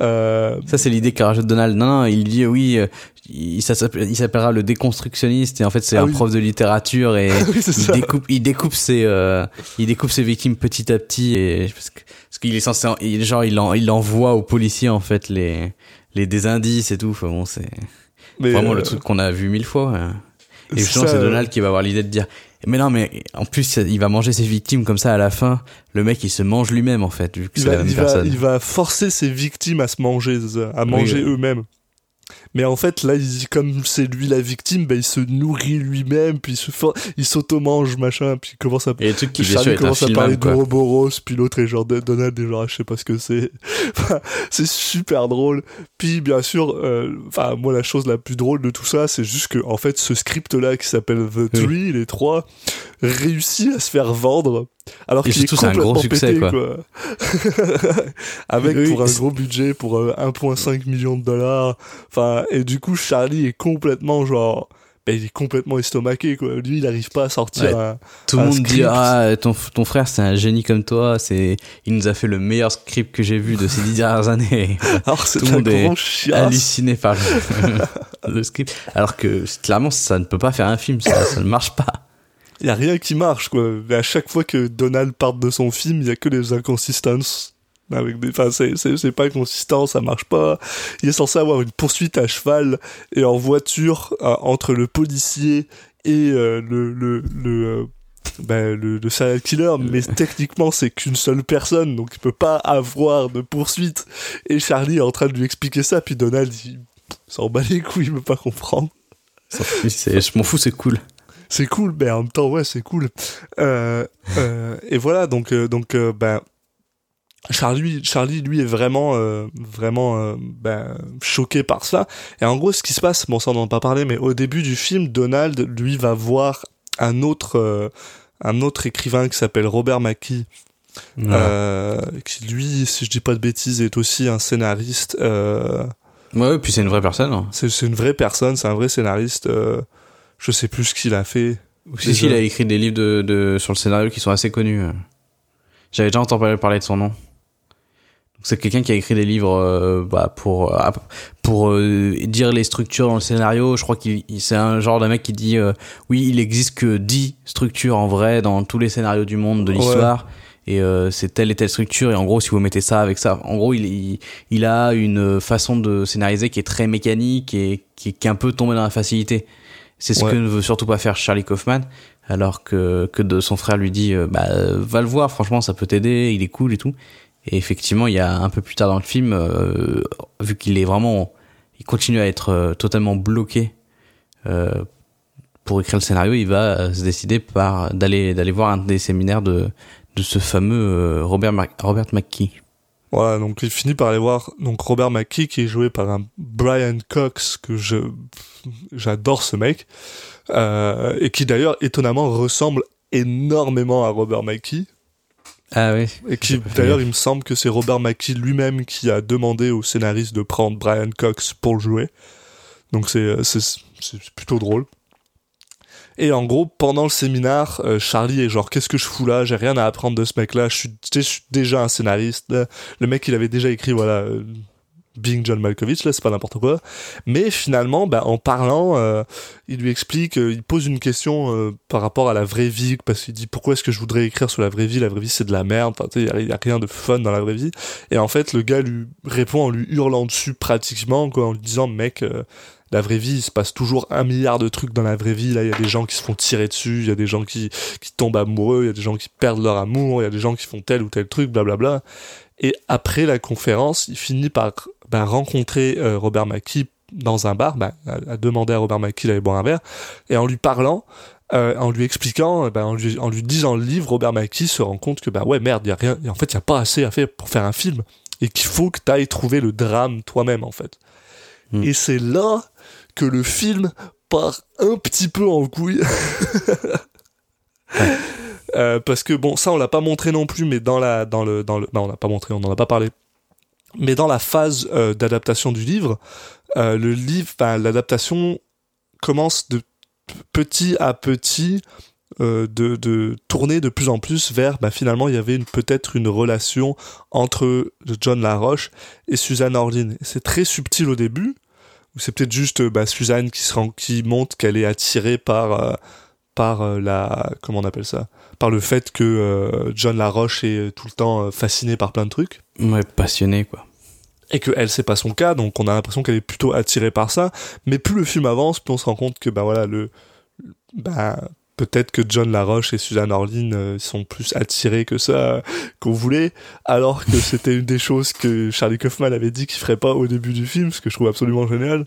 Euh, Ça, c'est l'idée qu'a rajoute Donald. Non, non, il dit, oui, euh, il, s'appellera le déconstructionniste, et en fait, c'est Ah un oui. prof de littérature, et oui, c'est il découpe, il découpe ses, euh, il découpe ses victimes petit à petit, et parce qu'il est censé, en- il, genre, il, en, il envoie aux policiers, en fait, les, les, des indices et tout. Enfin bon, c'est vraiment euh, le truc qu'on a vu mille fois. ouais. Et justement, c'est euh, Donald qui va avoir l'idée de dire Mais non, mais en plus, il va manger ses victimes comme ça à la fin. Le mec, il se mange lui-même, en fait, vu que il c'est la va, même il, va, personne. il va forcer ses victimes à se manger, à manger oui. eux-mêmes. Mais en fait là il, comme c'est lui la victime bah, il se nourrit lui-même puis il s'auto-mange machin puis il commence à Et le truc qui, bien sûr, est commence à parler de quoi. Ouroboros, puis l'autre est genre Donald est genre je sais pas ce que c'est. C'est super drôle. Puis bien sûr, euh, enfin moi la chose la plus drôle de tout ça, c'est juste que en fait ce script là qui s'appelle The Three, les trois, réussit à se faire vendre. Alors Et qu'il est c'est un complètement gros succès, pété, quoi. quoi. Avec Oui, pour un gros budget, pour euh, 1,5 million de dollars. Enfin, et du coup, Charlie est complètement genre, ben, il est complètement estomaqué, quoi. Lui, il arrive pas à sortir Ouais. un, Tout le monde dit ah ton ton frère c'est un génie comme toi c'est il nous a fait le meilleur script que j'ai vu de ces dix dernières années Alors Tout le monde est chiasse. halluciné par le, le script alors que clairement ça ne peut pas faire un film ça ça ne marche pas Il y a rien qui marche, quoi. Mais à chaque fois que Donald part de son film, il y a que des inconsistances. Avec des, enfin, c'est, pas consistant, ça marche pas. Il est censé avoir une poursuite à cheval et en voiture euh, entre le policier et euh, le, le, le, euh, ben, le, le serial killer, mais techniquement c'est qu'une seule personne, donc il peut pas avoir de poursuite. Et Charlie est en train de lui expliquer ça, puis Donald il s'en bat les couilles, il veut pas comprendre. Je m'en fous c'est cool c'est cool, mais en même temps, ouais, c'est cool. Euh, euh, et voilà, donc, euh, donc, euh, ben, Charlie, Charlie, lui, est vraiment, euh, vraiment, euh, ben, choqué par ça. Et en gros, ce qui se passe, bon, ça, on n'en a pas parlé, mais au début du film, Donald, lui, va voir un autre, euh, un autre écrivain qui s'appelle Robert Mackie, euh, qui lui, si je dis pas de bêtises, est aussi un scénariste. Ouais, ouais puis c'est une vraie personne hein. c'est, une vraie personne, c'est un vrai scénariste. Je sais plus ce qu'il a fait. si si il a écrit des livres de, de sur le scénario qui sont assez connus j'avais déjà entendu parler- de son nom c'est quelqu'un qui a écrit des livres euh, bah, pour euh, pour euh, dire les structures dans le scénario. Je crois qu'il il- c'est un genre de mec qui dit euh, oui, il existe que 10 structures en vrai dans tous les scénarios du monde de Ouais. l'histoire. Et euh, c'est telle et telle structure. Et en gros, si vous mettez ça avec ça, en gros, il, il, il a une façon de scénariser qui est très mécanique et qui, qui est un peu tombé dans la facilité. C'est ce Ouais. que ne veut surtout pas faire Charlie Kaufman, alors que, que de son frère lui dit euh, bah va le voir, franchement ça peut t'aider, il est cool et tout. Et effectivement, il y a un peu plus tard dans le film, euh, vu qu'il est vraiment, il continue à être euh, totalement bloqué euh, pour écrire le scénario, il va se décider par d'aller d'aller voir un des séminaires de de ce fameux Robert Robert McKee. Voilà, donc il finit par aller voir donc Robert McKee qui est joué par un Brian Cox que je j'adore ce mec et qui d'ailleurs étonnamment ressemble énormément à Robert McKee Ah oui. et qui d'ailleurs il me semble que c'est Robert McKee lui-même qui a demandé au scénariste de prendre Brian Cox pour le jouer. Donc c'est euh, c'est c'est plutôt drôle. Et en gros, pendant le séminaire, euh, Charlie est genre qu'est-ce que je fous là? J'ai rien à apprendre de ce mec-là. Je suis, déjà un scénariste. là. Le mec, il avait déjà écrit voilà Being John Malkovich là, c'est pas n'importe quoi. Mais finalement, bah, en parlant, euh, il lui explique, euh, il pose une question euh, par rapport à la vraie vie parce qu'il dit pourquoi est-ce que je voudrais écrire sur la vraie vie? La vraie vie c'est de la merde. Enfin, il y a- a rien de fun dans la vraie vie. Et en fait, le gars lui répond en lui hurlant dessus pratiquement, quoi, en lui disant mec. euh, la vraie vie, il se passe toujours un milliard de trucs dans la vraie vie. Là, il y a des gens qui se font tirer dessus, il y a des gens qui, qui tombent amoureux, il y a des gens qui perdent leur amour, il y a des gens qui font tel ou tel truc, blablabla. Et après la conférence, il finit par ben, rencontrer euh, Robert Mackie dans un bar, à, à demander à Robert Mackie d'aller boire un verre, et en lui parlant, euh, en lui expliquant, en, lui, en lui disant le livre, Robert Mackie se rend compte que bah ouais merde, il y a rien, en fait il y a pas assez à faire pour faire un film, et qu'il faut que tu ailles trouver le drame toi-même en fait. Hmm. Et c'est là que le film part un petit peu en couille. Euh, parce que bon, ça on l'a pas montré non plus, mais dans la, dans le, dans le, non on l'a pas montré, on en a pas parlé. Mais dans la phase euh, d'adaptation du livre, euh, le livre, l'adaptation commence petit à petit euh, de, tourner de plus en plus vers, bah, finalement, il y avait peut-être une relation entre John Laroche et Suzanne Orlin. C'est très subtil au début, ou c'est peut-être juste bah, Suzanne qui, se rend, qui montre qu'elle est attirée par, par la, comment on appelle ça, par le fait que euh, John Laroche est tout le temps euh, fasciné par plein de trucs Ouais, passionné quoi. et que elle c'est pas son cas donc on a l'impression qu'elle est plutôt attirée par ça mais plus le film avance plus on se rend compte que bah voilà le bah peut-être que John Laroche et Suzanne Orlin euh, sont plus attirés que ça qu'on voulait alors que c'était une des choses que Charlie Kaufman avait dit qu'il ferait pas au début du film ce que je trouve absolument génial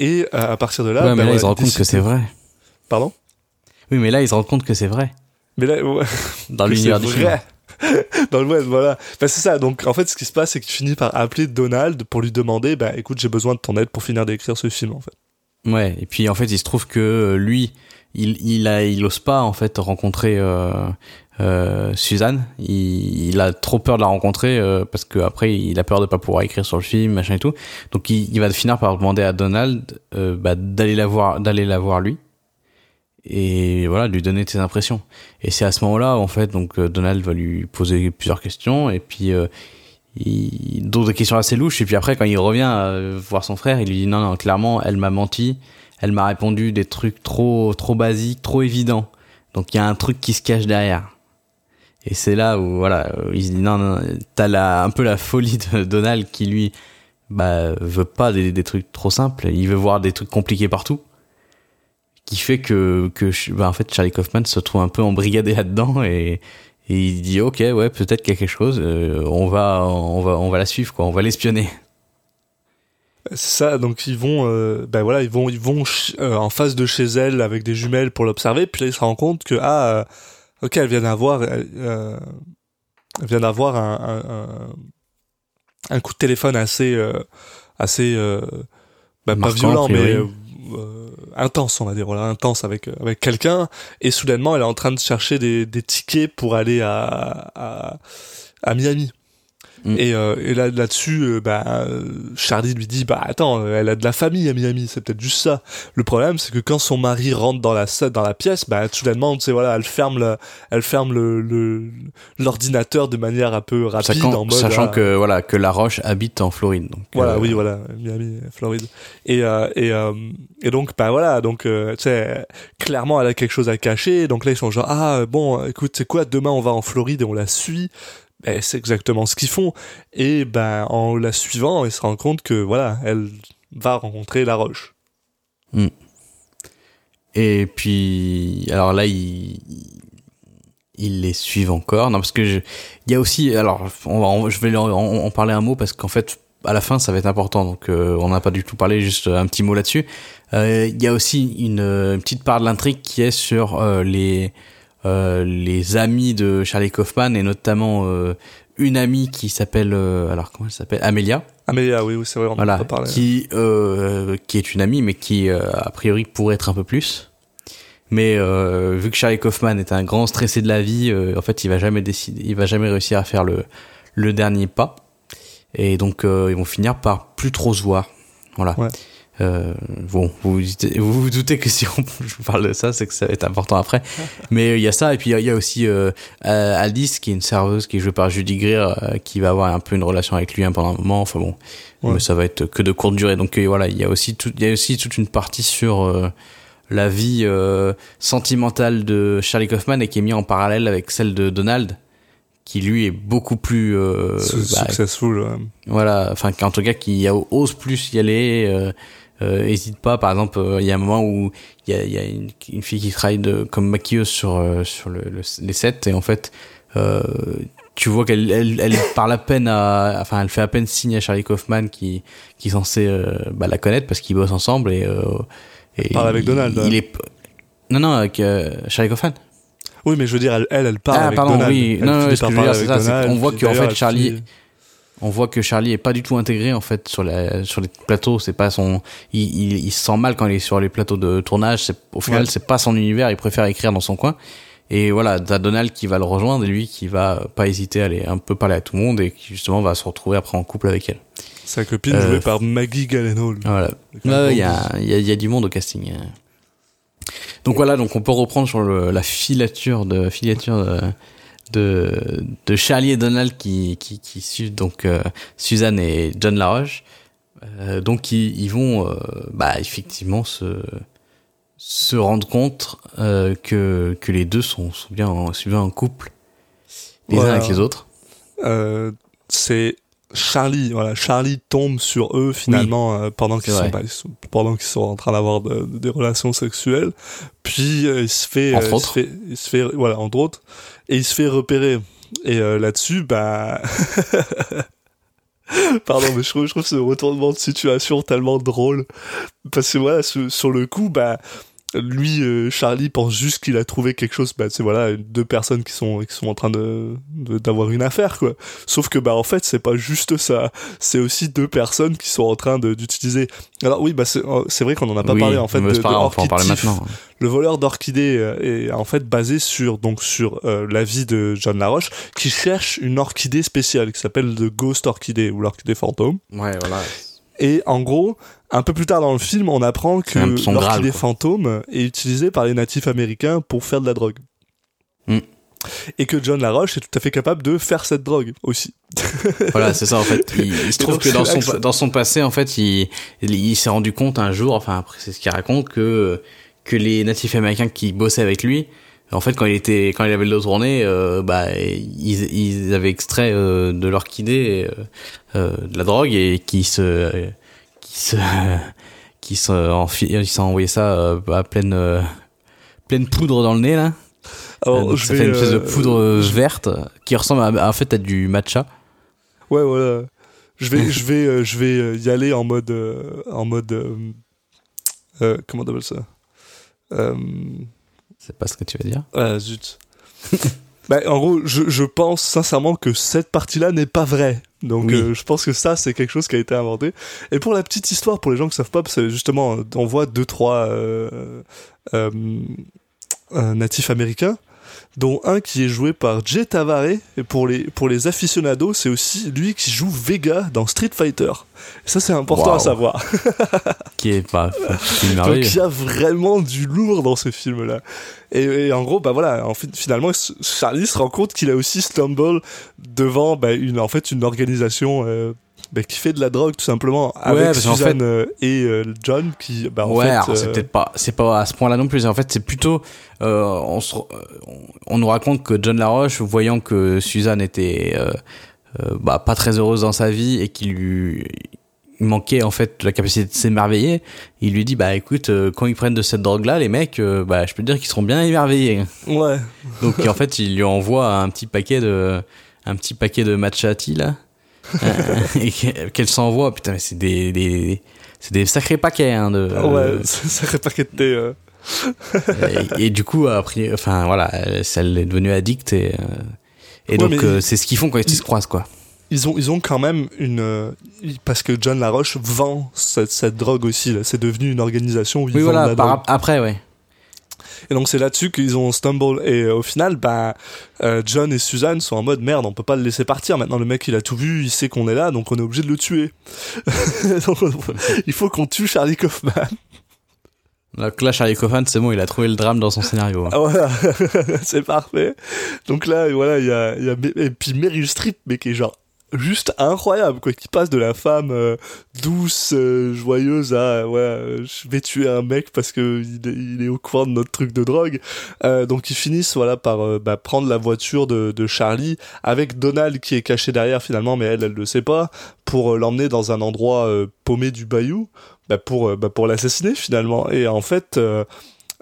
Et euh, à partir de là, ouais, bah, mais là, voilà, ils se rendent compte que c'est vrai. Pardon? Oui, mais là, ils se rendent compte que c'est vrai. Mais là, ouais, Dans que l'univers du film. Dans le web, voilà. Bah, c'est ça. Donc, en fait, ce qui se passe, c'est qu'il finit par appeler Donald pour lui demander, bah, écoute, j'ai besoin de ton aide pour finir d'écrire ce film, en fait. Ouais, et puis en fait, il se trouve que euh, lui, il, il a, il ose pas en fait rencontrer euh, euh, Suzanne. Il, il a trop peur de la rencontrer euh, parce que après, il a peur de pas pouvoir écrire sur le film, machin et tout. Donc, il, il va finir par demander à Donald euh, bah, d'aller la voir, d'aller la voir lui, et voilà, lui donner ses impressions. Et c'est à ce moment-là, en fait, donc euh, Donald va lui poser plusieurs questions, et puis euh, il d'autres questions assez louches. Et puis après quand il revient euh, voir son frère il lui dit non non clairement elle m'a menti. Elle m'a répondu des trucs trop trop basiques trop évidents. Donc il y a un truc qui se cache derrière. Et c'est là où voilà où il se dit non non t'as la un peu la folie de Donald qui lui bah veut pas des, des trucs trop simples. Il veut voir des trucs compliqués partout qui fait que que bah, en fait Charlie Kaufman se trouve un peu embrigadé là-dedans et et il dit ok ouais peut-être qu'il y a quelque chose euh, on va on va on va la suivre quoi on va l'espionner C'est ça. Donc, ils vont, euh, bah, voilà, ils vont, ils vont euh, en face de chez elle avec des jumelles pour l'observer. Puis là, il se rend compte que, ah, euh, ok, elle vient d'avoir, euh, euh, elle vient d'avoir un, un, un, coup de téléphone assez, euh, assez, euh, bah, pas violent, mais euh, intense, on va dire, voilà, intense avec euh, avec quelqu'un. Et soudainement, elle est en train de chercher des, des tickets pour aller à à, à Miami. Mm. Et, euh, et là là-dessus, euh, bah, euh, Charlie lui dit bah attends, euh, elle a de la famille à Miami, c'est peut-être juste ça. Le problème, c'est que quand son mari rentre dans la dans la pièce, bah soudainement, tu sais voilà, elle ferme le, elle ferme le l'ordinateur de manière un peu rapide sachant, en mode sachant ah, que voilà que La Roche habite en Floride donc voilà, euh, oui, voilà, Miami, Floride. Et euh, et euh, et donc bah voilà, donc euh, tu sais, clairement elle a quelque chose à cacher. Donc là ils sont genre ah bon, écoute, c'est quoi Demain on va en Floride et on la suit. Ben, c'est exactement ce qu'ils font. Et ben en la suivant, ils se rendent compte que voilà, elle va rencontrer La Roche. Et puis, alors là, ils, ils les suivent encore. Non, parce que il y a aussi, alors, on va, je vais en, parler un mot parce qu'en fait, à la fin, ça va être important. Donc, euh, on n'a pas du tout parlé, juste un petit mot là-dessus. Euh, Il y a aussi une, petite part de l'intrigue qui est sur euh, les, les amis de Charlie Kaufman et notamment euh, une amie qui s'appelle, euh, alors comment elle s'appelle, Amelia. Mais ah, oui, oui, c'est vrai, on en a Voilà, pas parlé. qui euh, qui est une amie, mais qui euh, a priori pourrait être un peu plus. Mais euh, vu que Charlie Kaufman est un grand stressé de la vie, euh, en fait, il va jamais décider, il va jamais réussir à faire le le dernier pas. Et donc, euh, ils vont finir par plus trop se voir. Voilà. Ouais. Euh, bon, vous vous, doutez- vous vous doutez que si on, je vous parle de ça, c'est que ça va être important après. Mais euh, il y a ça, et puis il y a- il y, a aussi euh, euh, Alice, qui est une serveuse, qui est jouée par Judy Greer, qui va avoir un peu une relation avec lui hein, pendant un moment. Enfin bon, Ouais. mais ça va être que de courte durée. Donc voilà, il y a aussi tout, il y a aussi toute une partie sur euh, la vie euh, sentimentale de Charlie Kaufman et qui est mis en parallèle avec celle de Donald, qui lui est beaucoup plus euh, bah, Successful. ouais. voilà, enfin qu'en tout cas qui ose plus y aller, euh, hésite pas. Par exemple, euh, il y a un moment où il y a, il y a une, une fille qui travaille de, comme maquilleuse sur euh, sur le, le- les sets et en fait, euh, tu vois qu'elle elle, elle parle à peine à, enfin elle fait à peine signe à Charlie Kaufman qui qui est censé euh, bah, la connaître parce qu'ils bossent ensemble et, euh, et Parle avec il- Donald, Il, ouais. est non non avec euh, Charlie Kaufman. Oui, mais je veux dire, elle, elle, elle parle Ah, avec pardon, Donald. oui. Elle Non, non, ce que je veux dire, ça, qu'on voit qu'en fait, Charlie- on voit que Charlie est pas du tout intégré en fait sur la sur les plateaux. C'est pas son il, il, il se sent mal quand il est sur les plateaux de tournage. C'est au final Ouais. c'est pas son univers. Il préfère écrire dans son coin. Et voilà t'as Donald qui va le rejoindre et lui qui va pas hésiter à aller un peu parler à tout le monde et qui justement va se retrouver après en couple avec elle. Sa copine Euh, jouée par Maggie Gyllenhaal. voilà. Il y a y a, y a du monde au casting euh. donc voilà donc on peut reprendre sur le, la filature de filature de de, de Charlie et Donald qui, qui, qui suivent donc euh, Suzanne et John Laroche. Euh, donc ils, ils vont euh, bah, effectivement se, se rendre compte euh, que, que les deux sont, sont, bien, en, sont bien en couple les Voilà. uns avec les autres. C'est Charlie, voilà, Charlie tombe sur eux finalement pendant qu'ils sont, bah, pendant qu'ils sont en train d'avoir de- de- des relations sexuelles. Puis il se fait, Entre se fait, il se fait, voilà, entre autres, et il se fait repérer. Et euh, là-dessus, bah, Pardon, mais je trouve, je trouve ce retournement de situation tellement drôle. Parce que voilà, sur, sur le coup, bah, lui, euh, Charlie pense juste qu'il a trouvé quelque chose. Bah, c'est voilà, deux personnes qui sont qui sont en train de de- d'avoir une affaire, quoi. Sauf que bah en fait, c'est pas juste ça. C'est aussi deux personnes qui sont en train de d'utiliser. Alors oui, bah c'est euh, c'est vrai qu'on en a pas Oui, parlé en fait de, pas on peut en parler maintenant. Le voleur d'orchidées euh, est en fait basé sur donc sur euh, la vie de John Laroche qui cherche une orchidée spéciale qui s'appelle le Ghost Orchidée ou l'orchidée fantôme. Ouais, voilà. Et en gros, un peu plus tard dans le film, on apprend que l'orchidée quoi. fantôme est utilisée par les natifs américains pour faire de la drogue. Mm. Et que John Laroche est tout à fait capable de faire cette drogue aussi. Voilà, c'est ça en fait. Il, il se trouve donc, que dans son, dans son passé, en fait, il, il, il s'est rendu compte un jour, enfin après c'est ce qu'il raconte, que, que les natifs américains qui bossaient avec lui, en fait quand il était quand il avait le dos tourné, euh, bah ils, ils avaient extrait euh, de l'orchidée euh, euh, de la drogue et qui se qui se qui se ils envoyé ça à pleine pleine poudre dans le nez là. Alors, je ça fait une espèce de poudre verte qui ressemble à, en fait à du matcha. Ouais, voilà. Je vais, je vais, je vais y aller en mode, en mode, comment on appelle ça C'est pas ce que tu vas dire. Ah zut. bah, en gros, je, je pense sincèrement que cette partie-là n'est pas vraie. Donc Oui. euh, je pense que ça, c'est quelque chose qui a été inventé. Et pour la petite histoire, pour les gens qui savent pas, parce que justement, on voit deux, trois euh, euh, euh, natifs américains, dont un qui est joué par Jay Tavare. Et pour les, pour les aficionados, c'est aussi lui qui joue Vega dans Street Fighter. Et ça, c'est important à savoir. Qui est pas, Donc il y a vraiment du lourd dans ce film-là. Et, et en gros, bah voilà, en fait, finalement, Charlie se rend compte qu'il a aussi stumble devant bah, une, en fait, une organisation euh, bah, qui fait de la drogue tout simplement avec qu'en Suzanne euh, et euh, John qui, bah, en ouais, fait, alors euh, c'est peut-être pas, c'est pas à ce point-là non plus. En fait, c'est plutôt, on, se, on, nous raconte que John Laroche, voyant que Suzanne était, bah, pas très heureuse dans sa vie et qu'il lui manquait en fait la capacité de s'émerveiller, il lui dit bah écoute, euh, quand ils prennent de cette drogue-là, les mecs, euh, bah je peux te dire qu'ils seront bien émerveillés. ouais, Donc en fait, il lui envoie un petit paquet de, un petit paquet de matcha tea là, Euh, et qu'elle s'envoie. Putain, mais c'est des, des, c'est des sacrés paquets hein, de. ouais, serait pas de thé. euh. et, et du coup après enfin voilà elle, est devenue addict et euh, et Ouais, donc euh, c'est ce qu'ils font quand ils il- se croisent quoi Ils ont, ils ont quand même une. euh, parce que John Laroche vend cette, cette drogue aussi. là. C'est devenu une organisation où ils oui vendent voilà la par drogue. ap- après ouais Et donc c'est là-dessus qu'ils ont stumble. Et euh, au final, bah, euh, John et Suzanne sont en mode merde, on peut pas le laisser partir. Maintenant le mec il a tout vu, il sait qu'on est là, donc on est obligé de le tuer. Donc, il faut qu'on tue Charlie Kaufman. donc là Charlie Kaufman c'est bon il a trouvé le drame dans son scénario hein. Ah, voilà, c'est parfait. Donc là, voilà, il y a, il y a et puis Meryl Streep, mais qui est genre juste incroyable quoi qui passe de la femme euh, douce euh, joyeuse à ouais euh, je vais tuer un mec parce que il il est au courant de notre truc de drogue. Euh, donc ils finissent voilà par euh, bah, prendre la voiture de, de Charlie avec Donald qui est caché derrière finalement mais elle elle le sait pas pour l'emmener dans un endroit paumé du bayou bah, pour bah, pour l'assassiner finalement. Et en fait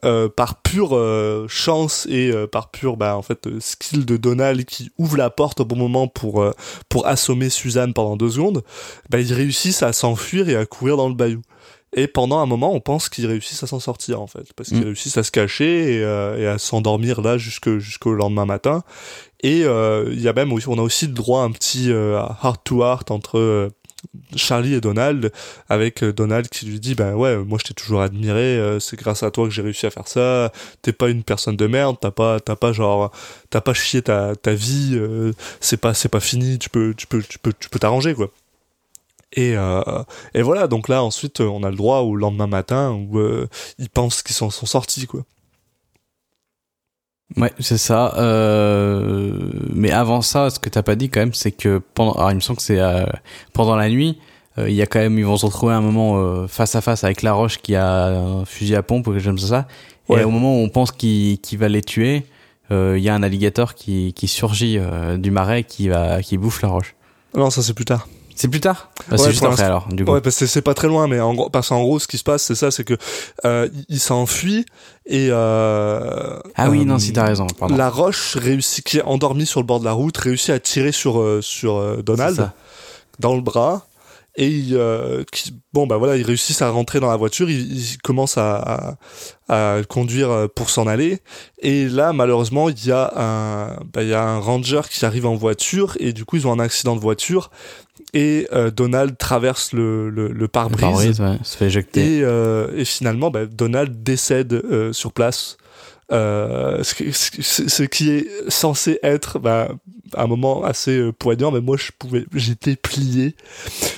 euh, par pure euh, chance et euh, par pure bah, en fait euh, skill de Donald qui ouvre la porte au bon moment pour euh, pour assommer Suzanne pendant deux secondes, bah, ils réussissent à s'enfuir et à courir dans le bayou. Et pendant un moment, on pense qu'ils réussissent à s'en sortir en fait, parce qu'ils Mm. réussissent à se cacher et, euh, et à s'endormir là jusque jusqu'au lendemain matin. Et euh, il y a même on a aussi le droit à un petit euh, heart to heart entre euh, Charlie et Donald, avec euh, Donald qui lui dit ben ouais, moi je t'ai toujours admiré, euh, c'est grâce à toi que j'ai réussi à faire ça. T'es pas une personne de merde, t'as pas t'as pas genre t'as pas chié ta ta vie, euh, c'est pas c'est pas fini, tu peux tu peux tu peux tu peux t'arranger quoi. Et, et voilà, donc là ensuite on a le droit au lendemain matin où ils pensent qu'ils sont sortis quoi. Ouais c'est ça euh, mais avant ça ce que t'as pas dit quand même c'est que pendant alors il me semble que c'est euh, pendant la nuit euh, il y a quand même ils vont se retrouver un moment euh, face à face avec la roche qui a un fusil à pompe ou quelque chose comme ça Ouais. et au moment où on pense qu'il va les tuer euh, il y a un alligator qui, qui surgit du marais qui va qui bouffe la roche Non, ça c'est plus tard. C'est plus tard Bah, Ouais, c'est juste après alors du coup. Ouais, parce que c'est pas très loin, mais en gros, parce qu'en gros, ce qui se passe, c'est ça, c'est que euh, il, s'enfuit et euh, ah oui euh, non si t'as raison pardon. La roche réussit, qui est endormie sur le bord de la route, réussit à tirer sur euh, sur euh, Donald. dans le bras et ils, euh, qui- bon bah voilà ils réussissent à rentrer dans la voiture ils, ils commencent à, à, à conduire euh, pour s'en aller et là malheureusement il y a un bah, il y a un ranger qui arrive en voiture et du coup ils ont un accident de voiture et euh, Donald traverse le, le, le pare-brise Pare-brise, ouais, se fait éjecter. et, euh, et finalement, bah, Donald décède sur place. Euh, ce, qui- ce- ce qui est censé être bah, un moment assez euh, poignant, mais moi je pouvais, j'étais plié.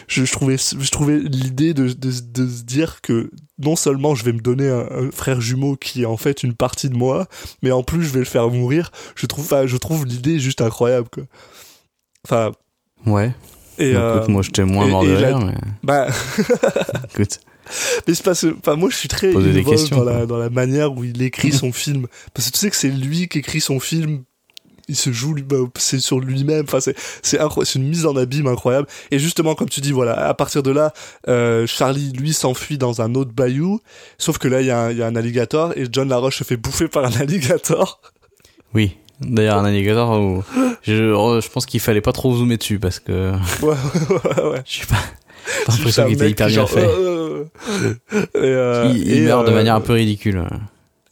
Je, je trouvais, je trouvais l'idée de, de, de se dire que non seulement je vais me donner un, un frère jumeau qui est en fait une partie de moi, mais en plus je vais le faire mourir. Je trouve, enfin, je trouve l'idée juste incroyable. Quoi. Enfin, Ouais. et euh, écoute, moi, j'étais moins mort de rire, mais bah, écoute. Mais c'est parce que, enfin, moi, je suis très des questions, dans la, quoi. dans la manière où il écrit son film. Parce que tu sais que c'est lui qui écrit son film. Il se joue, bah, c'est sur lui-même. Enfin, c'est, c'est une mise en abîme incroyable. Et justement, comme tu dis, voilà, à partir de là, euh, Charlie, lui, s'enfuit dans un autre bayou. Sauf que là, il y, a un- il y a un alligator et John Laroche se fait bouffer par un alligator. Oui. D'ailleurs, un alligator où je, je pense qu'il fallait pas trop zoomer dessus parce que Ouais, ouais, ouais. je suis pas, juste l'impression qu'il était hyper bien genre, fait. euh, euh, et, il il et, meurt de euh, manière un peu ridicule.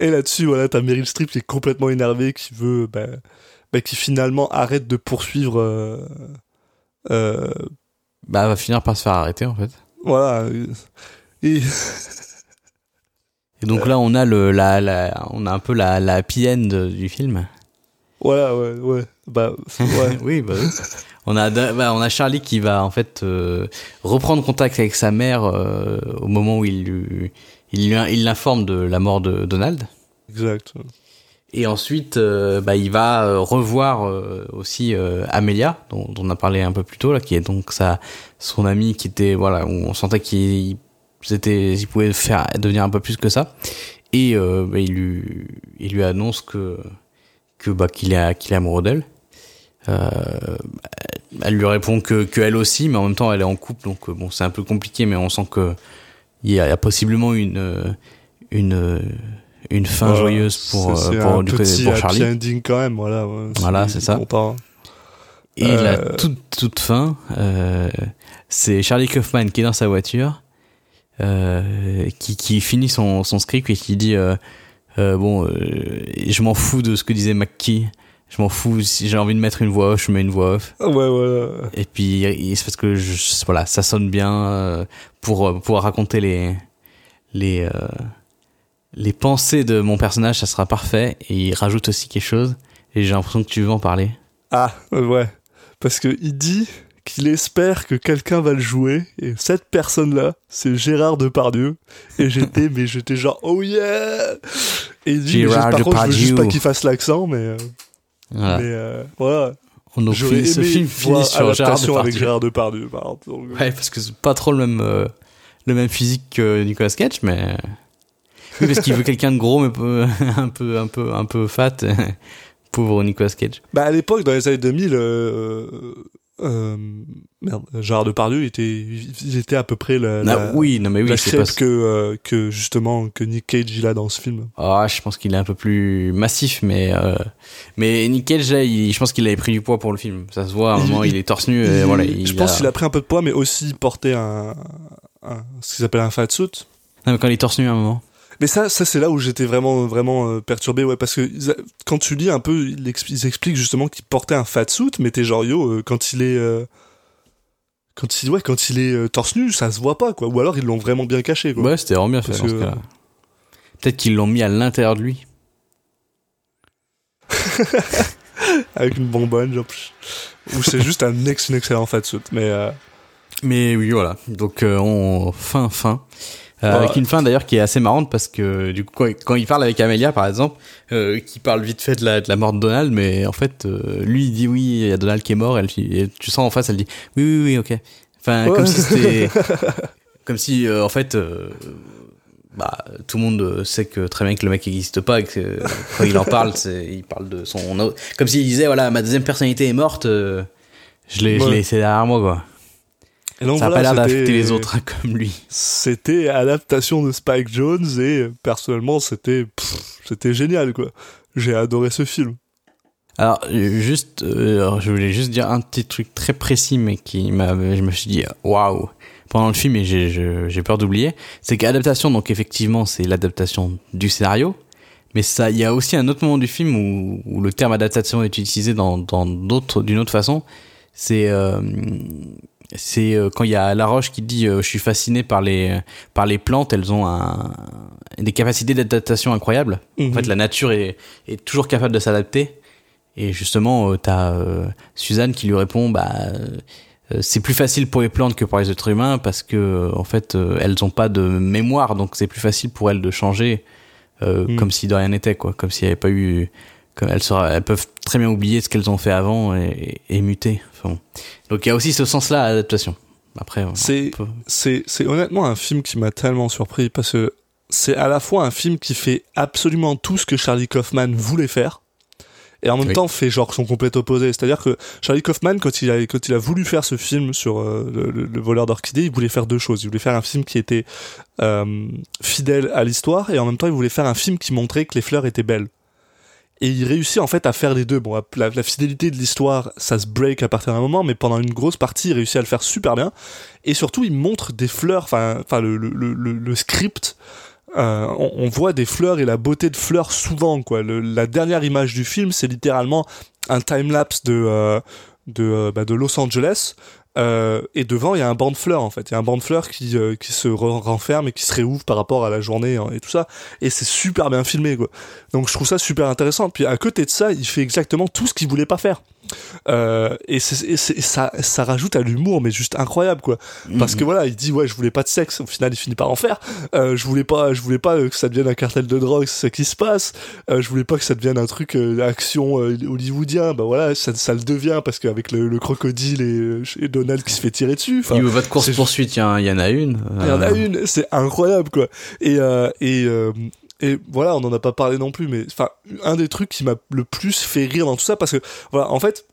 Et là-dessus, voilà, t'as Meryl Streep qui est complètement énervée, qui veut, bah, bah, qui finalement arrête de poursuivre. Euh, Bah, elle va finir par se faire arrêter en fait. voilà. Et Et donc là, on a le, la, la, on a un peu la, la happy end du film. voilà, ouais, ouais. Bah, ouais. oui, bah, oui. On a, bah, on a Charlie qui va en fait euh, reprendre contact avec sa mère euh, au moment où il lui, il lui, il l'informe de la mort de Donald. exact. Et ensuite, euh, bah, il va revoir aussi Amelia, dont, dont on a parlé un peu plus tôt là, qui est donc sa, son amie qui était voilà, où on sentait qu'il c'était, il pouvait faire devenir un peu plus que ça. Et bah, il lui, il lui annonce que que bah qu'il est qu'il est amoureux d'elle. Euh, elle lui répond que que elle aussi, mais en même temps elle est en couple, donc euh, bon c'est un peu compliqué, mais on sent que il y a, possiblement une euh, une une fin Voilà. joyeuse pour c'est pour, un du petit pour happy Charlie. ending quand même, voilà. ouais, Voilà, c'est ça. Et Euh, la toute, toute fin, euh, c'est Charlie Kaufman qui est dans sa voiture, euh, qui, qui finit son, son script et qui dit Bon, je m'en fous de ce que disait McKee, je m'en fous, si j'ai envie de mettre une voix off, je mets une voix off. Ouais, voilà. Et puis, c'est parce que je, voilà, ça sonne bien euh, pour euh, pouvoir raconter les, les, euh, les pensées de mon personnage, ça sera parfait. Et il rajoute aussi quelque chose, et j'ai l'impression que tu veux en parler. Ah, ouais. Parce que il dit qu'il espère que quelqu'un va le jouer, et cette personne-là, c'est Gérard Depardieu. Et j'étais, mais j'étais genre, oh yeah! Et il dit, je veux juste pas qu'il fasse l'accent, mais, Voilà. mais euh, voilà. Donc, J'aurais ce aimé film finit sur Gérard adaptation avec Depardieu. Gérard Depardieu, par. Donc, Ouais, parce que c'est pas trop le même, euh, le même physique que Nicolas Cage, mais. Oui, parce qu'il veut quelqu'un de gros, mais un peu, un peu, un peu fat. Pauvre Nicolas Cage. Bah, à l'époque, dans les années 2000, euh, euh, merde, Gérard Depardieu, il était, il était à peu près la, Ah, la, oui, non, mais oui, la pas. que, euh, que, justement, que Nick Cage, il a dans ce film. Ah, je pense qu'il est un peu plus massif, mais euh, mais Nick Cage, là, il- je pense qu'il avait pris du poids pour le film. Ça se voit, à un moment, il, il- est torse nu, et Il- Euh, voilà. Il je pense a- qu'il a pris un peu de poids, mais aussi porté un, un ce qu'ils appellent un fat suit. Non, mais quand il est torse nu à un moment. Mais ça, ça c'est là où j'étais vraiment, vraiment euh, perturbé, ouais, parce que quand tu lis un peu, ils, expli- ils expliquent justement qu'il portait un fat suit, mais t'es genre yo, euh, quand il est, euh, quand il, ouais, quand il est torse nu, ça se voit pas, quoi. Ou alors ils l'ont vraiment bien caché, quoi. Ouais, c'était vraiment bien fait Parce dans ce que- cas-là. Peut-être qu'ils l'ont mis à l'intérieur de lui. Avec une bonbonne, genre. Ou c'est juste un ex, excellent fat suit, mais. euh, Mais oui, voilà. Donc, euh, on fin, fin. Euh, Ouais. Avec une fin d'ailleurs qui est assez marrante parce que du coup quand, quand il parle avec Amelia par exemple, euh, qui parle vite fait de la, de la mort de Donald, mais en fait euh, lui il dit oui il y a Donald qui est mort, elle, et tu sens en face elle dit oui oui oui ok. Enfin Ouais. comme si c'était comme si euh, en fait euh, bah tout le monde sait que très bien que le mec n'existe pas et que quand il en parle c'est il parle de son comme s'il disait voilà ma deuxième personnalité est morte, euh, je l'ai je Ouais. l'ai laissé derrière moi quoi. Et donc Ça a voilà, pas l'air d'affecter les autres hein, comme lui. C'était adaptation de Spike Jones et personnellement c'était, c'était génial, quoi. J'ai adoré ce film. Alors, euh, juste, euh, je voulais juste dire un petit truc très précis, mais qui m'a, je me suis dit, waouh, pendant le film, et j'ai, peur d'oublier, c'est qu'adaptation, donc effectivement, c'est l'adaptation du scénario, mais ça, il y a aussi un autre moment du film où, où le terme adaptation est utilisé dans, dans d'autres, d'une autre façon. C'est, euh, c'est euh, quand il y a Laroche qui dit, euh, je suis fasciné par les, par les plantes, elles ont un, des capacités d'adaptation incroyables. En Mhm. fait, la nature est, est toujours capable de s'adapter. Et justement, euh, t'as euh, Suzanne qui lui répond, bah, c'est plus facile pour les plantes que pour les êtres humains parce que en fait, elles ont pas de mémoire, donc c'est plus facile pour elles de changer, euh, Mm. comme si de rien n'était, quoi, comme s'il n'y avait pas eu, elles, sera- elles peuvent très bien oublier ce qu'elles ont fait avant et, et, et muter. Enfin, bon. Donc il y a aussi ce sens-là à l'adaptation. Après, C'est- peut- c'est c'est honnêtement un film qui m'a tellement surpris parce que c'est à la fois un film qui fait absolument tout ce que Charlie Kaufman voulait faire et en même Oui. temps fait genre son complet opposé. C'est-à-dire que Charlie Kaufman, quand il a quand il a voulu faire ce film sur euh, le voleur d'orchidées, il voulait faire deux choses. Il voulait faire un film qui était euh, fidèle à l'histoire et en même temps il voulait faire un film qui montrait que les fleurs étaient belles. Et il réussit en fait à faire les deux. Bon, la, fidélité de l'histoire, ça se break à partir d'un moment, mais pendant une grosse partie, il réussit à le faire super bien. Et surtout, il montre des fleurs, enfin, le, le, le, le- script. euh, on, voit des fleurs et la beauté de fleurs souvent quoi. La dernière image du film, c'est littéralement un time lapse de euh, de, euh, bah, de Los Angeles. Euh, et devant, il y a un banc de fleurs en fait. Il y a un banc de fleurs qui, euh, qui se re- renferme et qui se réouvre par rapport à la journée hein, et tout ça. Et c'est super bien filmé quoi. Donc je trouve ça super intéressant. Puis à côté de ça, il fait exactement tout ce qu'il voulait pas faire. Euh, et ça, ça rajoute à l'humour, mais juste incroyable quoi. Parce que voilà, il dit ouais, je voulais pas de sexe. Au final, il finit par en faire. Euh, je voulais pas, je voulais pas euh, que ça devienne un cartel de drogue, c'est ça qui se passe. Euh, je voulais pas que ça devienne un truc action hollywoodien. Bah voilà, ça, ça le devient parce qu'avec le, le crocodile et, et Donald qui se fait tirer dessus. Enfin, Niveau votre course poursuite, il y, en- il y en a une. il y en a une, c'est incroyable quoi. Et et et voilà, on en a pas parlé non plus, mais enfin un des trucs qui m'a le plus fait rire dans tout ça, parce que voilà, en fait,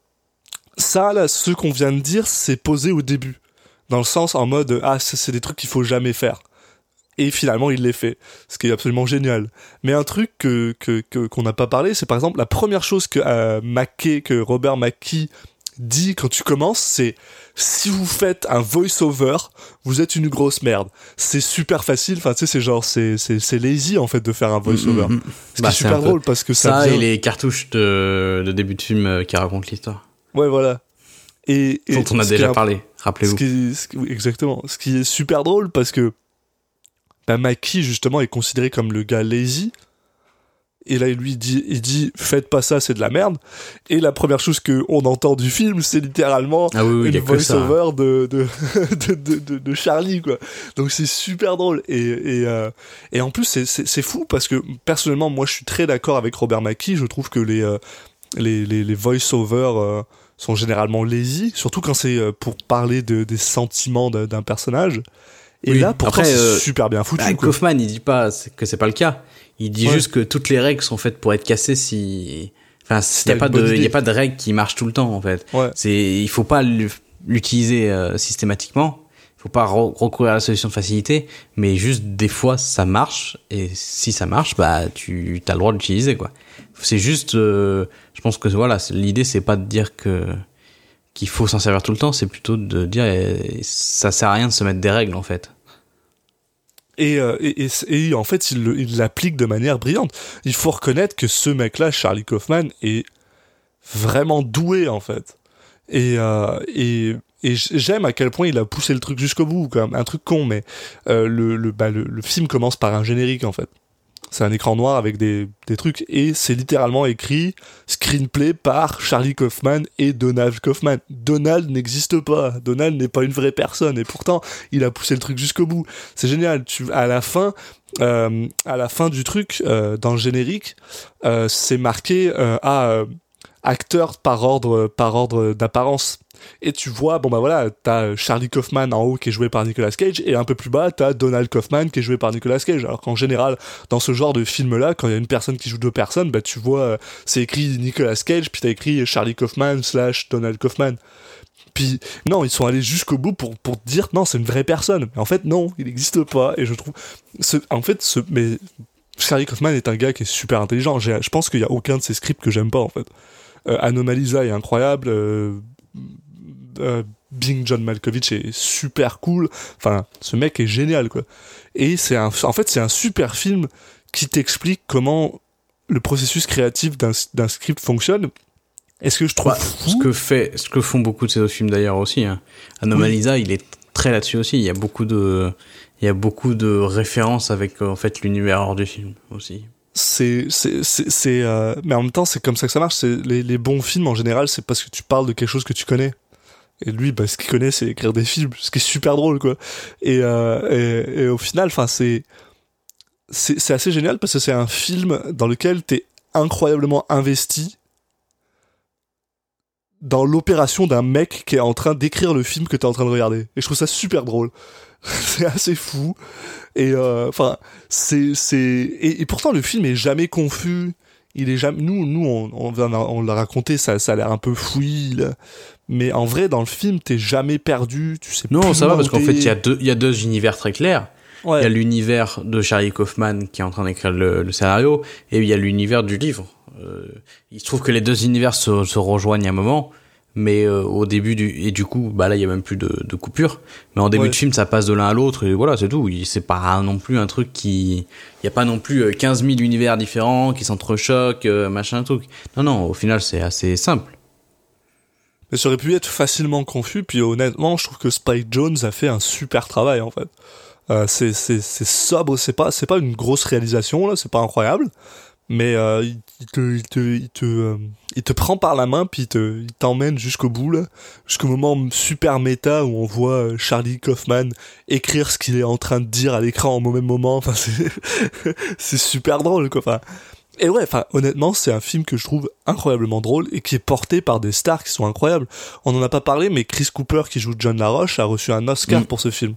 ça là, ce qu'on vient de dire, c'est posé au début, dans le sens en mode ah c'est des trucs qu'il faut jamais faire. Et finalement, il les fait, ce qui est absolument génial. Mais un truc que que que- qu'on n'a pas parlé, c'est par exemple la première chose que euh, que Robert McKee dit quand tu commences, c'est si vous faites un voice-over, vous êtes une grosse merde. C'est super facile, enfin tu sais, c'est genre, c'est, c'est, c'est lazy en fait de faire un voice-over. Mm, mm, mm. Ce Bah, c'est super drôle parce que ça, Ça vient- et les cartouches de, de début de film euh, qui racontent l'histoire. Ouais, voilà. Et, et Dont on a déjà parlé, rappelez-vous. oui, exactement. Ce qui est super drôle parce que bah, Mikey justement est considéré comme le gars lazy. Et là, il lui dit, il dit, faites pas ça, c'est de la merde. Et la première chose que on entend du film, c'est littéralement Ah oui, une voice-over de, de, de, de, de- de Charlie, quoi. Donc c'est super drôle. Et, et, euh, et en plus, c'est- fou parce que personnellement, moi, je suis très d'accord avec Robert Mackie. Je trouve que les, euh, les, les, les voice-over euh, sont généralement lazy, surtout quand c'est pour parler de, des sentiments d'un personnage. Et Oui. là, pourtant, c'est super bien foutu. Bah. Kaufman, il dit pas que c'est pas le cas. Il dit Ouais. juste que toutes les règles sont faites pour être cassées si. Enfin, il y a pas de, y a pas de règle qui marche tout le temps en fait. Ouais. C'est, il faut pas l'u- l'utiliser euh, systématiquement. Il faut pas re- recourir à la solution de facilité, mais juste des fois ça marche et si ça marche, bah tu as le droit d'utiliser quoi. C'est juste, euh, je pense que voilà, l'idée c'est pas de dire que qu'il faut s'en servir tout le temps, c'est plutôt de dire eh, ça sert à rien de se mettre des règles en fait. Et, euh, et, et, et en fait, il l'applique de manière brillante. Il faut reconnaître que ce mec-là, Charlie Kaufman, est vraiment doué, en fait. Et, euh, et, j'aime à quel point il a poussé le truc jusqu'au bout, quand même. Un truc con, mais euh, le, le, bah, le film commence par un générique, en fait. C'est un écran noir avec des, trucs, et c'est littéralement écrit screenplay par Charlie Kaufman et Donald Kaufman. Donald n'existe pas. Donald n'est pas une vraie personne, et pourtant, il a poussé le truc jusqu'au bout. C'est génial. À la fin, euh, à la fin du truc, euh, dans le générique, euh, c'est marqué à euh, acteur par ordre, par ordre d'apparence. Et tu vois, bon bah voilà, t'as Charlie Kaufman en haut qui est joué par Nicolas Cage, et un peu plus bas, t'as Donald Kaufman qui est joué par Nicolas Cage. Alors qu'en général, dans ce genre de film-là, quand il y a une personne qui joue deux personnes, bah tu vois, euh, c'est écrit Nicolas Cage, puis t'as écrit Charlie Kaufman slash Donald Kaufman. Puis non, ils sont allés jusqu'au bout pour, pour dire non, c'est une vraie personne. Mais en fait, non, il n'existe pas. Et je trouve, en fait, ce, mais Charlie Kaufman est un gars qui est super intelligent. Je pense qu'il y a aucun de ses scripts que j'aime pas en fait. Euh, Anomalisa est incroyable. Euh, euh, Bing John Malkovich est super cool. Enfin, ce mec est génial, quoi. Et c'est un, en fait, c'est un super film qui t'explique comment le processus créatif d'un script fonctionne. Est-ce que je trouve Bah, fou ce que fait, ce que font beaucoup de ces autres films d'ailleurs aussi. Hein. Anomalisa, il est très là-dessus aussi. Il y a beaucoup de, il y a beaucoup de références avec euh, en fait l'univers hors du film aussi. c'est c'est c'est c'est, euh, mais en même temps c'est comme ça que ça marche c'est les, les bons films en général c'est parce que tu parles de quelque chose que tu connais et lui bah ce qu'il connaît c'est écrire des films ce qui est super drôle quoi. Et euh, au final enfin c'est c'est assez génial parce que c'est un film dans lequel t'es incroyablement investi dans l'opération d'un mec qui est en train d'écrire le film que t'es en train de regarder. Et je trouve ça super drôle. C'est assez fou. Et euh, enfin c'est c'est et pourtant le film est jamais confus il est jamais nous nous on on, l'a raconté ça ça a l'air un peu fouillis mais en vrai dans le film t'es jamais perdu tu sais Non, ça va parce qu'en fait, il y a deux, il y a deux univers très clairs. Ouais. Il y a l'univers de Charlie Kaufman qui est en train d'écrire le, le scénario et il y a l'univers du livre. Euh, il se trouve que les deux univers se, se rejoignent à un moment, mais euh, au début du et du coup, bah là il y a même plus de, de coupure. Mais en début Ouais. de film, ça passe de l'un à l'autre et voilà, c'est tout. C'est pas non plus un truc qui, il y a pas non plus euh, 15 000 univers différents qui s'entrechoquent, euh, machin truc. Non non, au final c'est assez simple. mais ça aurait pu être facilement confus puis honnêtement je trouve que Spike Jones a fait un super travail en fait euh, c'est c'est c'est sobre c'est pas c'est pas une grosse réalisation là c'est pas incroyable mais euh, il, te il te il te euh, il te prend par la main puis il te il t'emmène jusqu'au bout là jusqu'au moment super méta où on voit euh, Charlie Kaufman écrire ce qu'il est en train de dire à l'écran au même moment enfin c'est c'est super drôle quoi enfin et ouais, enfin, honnêtement, c'est un film que je trouve incroyablement drôle et qui est porté par des stars qui sont incroyables. On en a pas parlé, mais Chris Cooper, qui joue John LaRoche, a reçu un Oscar Mm. pour ce film.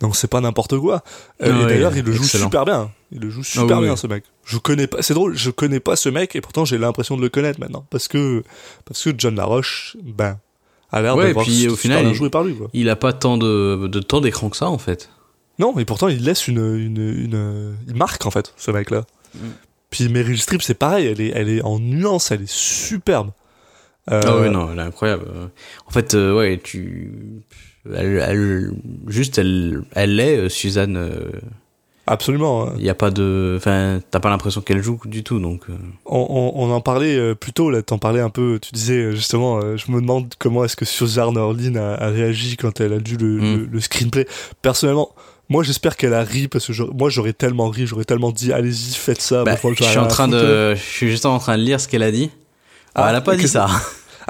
Donc c'est pas n'importe quoi. Euh, Ah et ouais, d'ailleurs, il le joue excellent. super bien. Il le joue super oui, bien, ce mec. Je connais pas, c'est drôle, je connais pas ce mec et pourtant j'ai l'impression de le connaître maintenant. Parce que, parce que John LaRoche, ben, a l'air Ouais, d'avoir puis au super final, il- joué par lui, quoi. Il a pas tant de, de temps d'écran que ça en fait. Non, et pourtant il laisse une, une, une, il marque en fait, ce mec-là. Mm. Puis Meryl Streep, c'est pareil, elle est, elle est en nuance, elle est superbe. Euh, Ah oui, non, elle est incroyable. Euh, En fait, euh, ouais, tu. Elle, elle, juste, elle, elle est, euh, Suzanne. euh, Absolument. hein. Il y a pas de. Enfin, t'as pas l'impression qu'elle joue du tout, donc. euh, On, on, on en parlait plus tôt, là, t'en parlais un peu, tu disais justement, je me demande comment est-ce que Suzanne Orlin a, a réagi quand elle a lu le, Mm. le, le screenplay. Personnellement, moi j'espère qu'elle a ri, parce que moi j'aurais tellement ri, j'aurais tellement dit, allez-y, faites ça. bah, je suis en train de. Je suis juste en train de lire ce qu'elle a dit. Ah, Ah, elle a pas dit ça.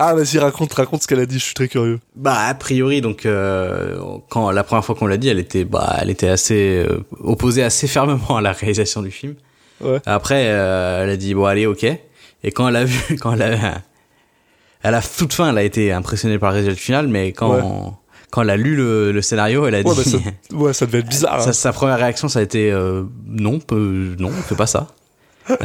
Ah, vas-y, raconte, raconte ce qu'elle a dit, je suis très curieux. Bah, a priori, donc, euh, quand la première fois qu'on l'a dit, elle était, bah, elle était assez euh, opposée assez fermement à la réalisation du film. Ouais. Après, euh, elle a dit bon, allez, ok. Et quand elle a vu, quand elle a, à la toute fin, elle a été impressionnée par le résultat final, mais quand, quand elle a lu le, le scénario, elle a Ouais, dit. bah, ça, ouais, ça devait être bizarre. sa, hein. sa première réaction, ça a été euh, non, peu- non, on fait pas ça.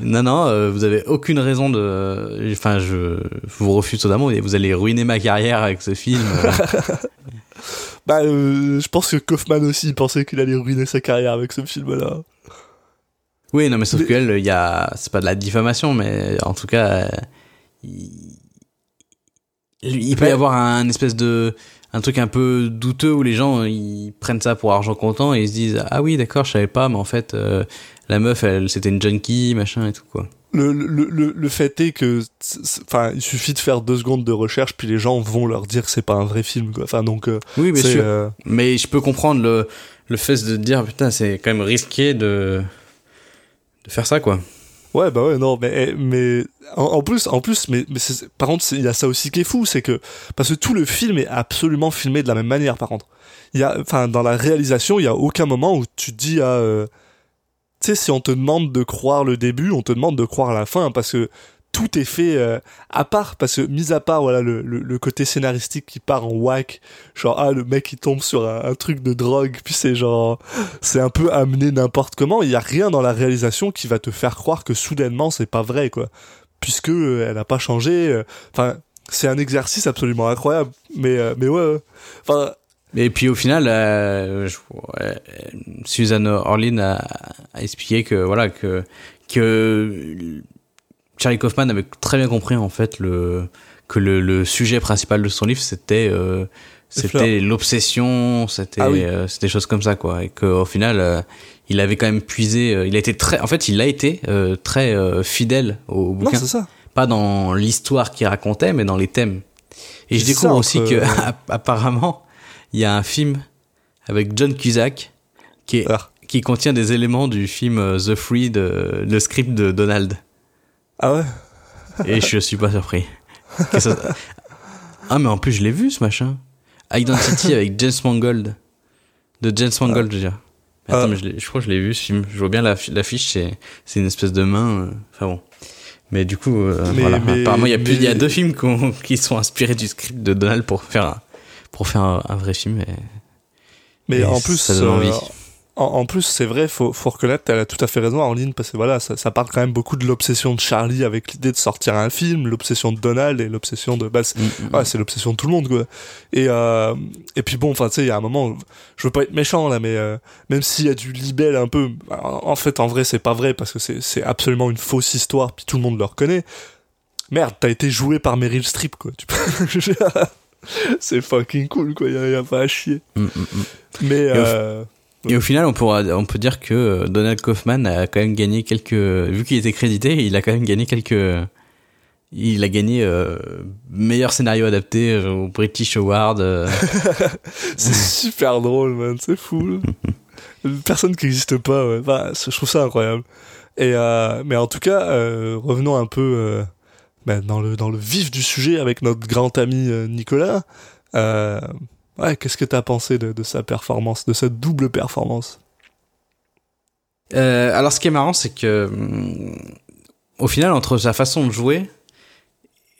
Non, non, euh, vous avez aucune raison de. Enfin, je, vous refuse totalement. et Vous allez ruiner ma carrière avec ce film. Bah, euh, je pense que Kaufman aussi pensait qu'il allait ruiner sa carrière avec ce film-là. Oui, non, mais sauf Mais- qu'elle, il y a, c'est pas de la diffamation, mais en tout cas, euh, il, il peut y avoir un espèce de, un truc un peu douteux où les gens, ils prennent ça pour argent comptant et ils se disent, ah oui, d'accord, je savais pas, mais en fait, euh, la meuf, elle, c'était une junkie, machin et tout, quoi. Le, le, le, le fait est que, enfin, il suffit de faire deux secondes de recherche, puis les gens vont leur dire que c'est pas un vrai film, quoi. Enfin, donc, euh, Oui, bien sûr. euh, Mais je peux comprendre le, le fait de dire, putain, c'est quand même risqué de, de faire ça, quoi. Ouais, bah ouais, non, mais, mais en, en plus, en plus, mais, mais par contre, il y a ça aussi qui est fou, c'est que parce que tout le film est absolument filmé de la même manière. Par contre, il y a, enfin, dans la réalisation, il y a aucun moment où tu te dis à, euh, tu sais, si on te demande de croire le début, on te demande de croire la fin, parce que tout est fait euh, à part, parce que mis à part, voilà, le, le, côté scénaristique qui part en whack, genre ah le mec il tombe sur un, truc de drogue, puis c'est genre c'est un peu amené n'importe comment. Il y a rien dans la réalisation qui va te faire croire que soudainement c'est pas vrai quoi, puisque euh, elle a pas changé. euh, Enfin, c'est un exercice absolument incroyable. Mais mais ouais. enfin Et puis au final, euh, je- ouais, Suzanne Orlin a, a expliqué que voilà que que Charlie Kaufman avait très bien compris en fait le que le, le sujet principal de son livre c'était euh, c'était l'obsession, c'était Ah oui. euh, c'était des choses comme ça quoi et qu'au final euh, il avait quand même puisé euh, il a été très en fait il a été euh, très euh, fidèle au Non, bouquin c'est ça. pas dans l'histoire qu'il racontait mais dans les thèmes et je découvre ça, aussi que apparemment il y a un film avec John Cusack qui est Ah. qui contient des éléments du film euh, The Free de le script de Donald Ah ouais? Et je suis pas surpris. Ça- Ah mais en plus je l'ai vu ce machin. Identity avec James Mangold. De James Mangold, je veux dire. Mais Attends, Ah. mais je, crois que je l'ai vu ce film. Je vois bien l'affi- l'affiche, c'est c'est une espèce de main. euh, Enfin bon. Mais du coup, euh, Mais- voilà. mais- Apparemment, il y a, plus, il y a mais- deux films qui sont inspirés du script de Donald pour faire un, pour faire un, un vrai film. et- Mais et en plus, ça donne euh, envie. en, en plus, c'est vrai, faut, faut reconnaître, elle a tout à fait raison, en ligne, parce que voilà, ça, ça parle quand même beaucoup de l'obsession de Charlie avec l'idée de sortir un film, l'obsession de Donald et l'obsession de, bah, c'est, Mm, mm, ouais, c'est l'obsession de tout le monde, quoi. Et, euh, et puis bon, enfin, tu sais, il y a un moment, je veux pas être méchant, là, mais euh, même s'il y a du libelle un peu, en, fait, en vrai, c'est pas vrai, parce que c'est, c'est absolument une fausse histoire, puis tout le monde le reconnaît. Merde, t'as été joué par Meryl Streep, quoi. Tu peux... c'est fucking cool, quoi, y a, y a pas à chier. mm, mm, mm. Mais, euh, Et au final, on pourra, on peut dire que euh, Donald Kaufman a quand même gagné quelques, vu qu'il était crédité, il a quand même gagné quelques, il a gagné euh, meilleur scénario adapté euh, au British Award. euh. C'est super drôle, man. C'est fou. Une personne qui n'existe pas, ouais. C'est- je trouve ça incroyable. Et euh, mais en tout cas, euh, revenons un peu bah, dans le dans le vif du sujet avec notre grand ami euh, Nicolas. Euh, qu'est-ce que t'as pensé de, sa performance, de cette double performance? Euh, alors, ce qui est marrant, c'est que, hum, au final, entre sa façon de jouer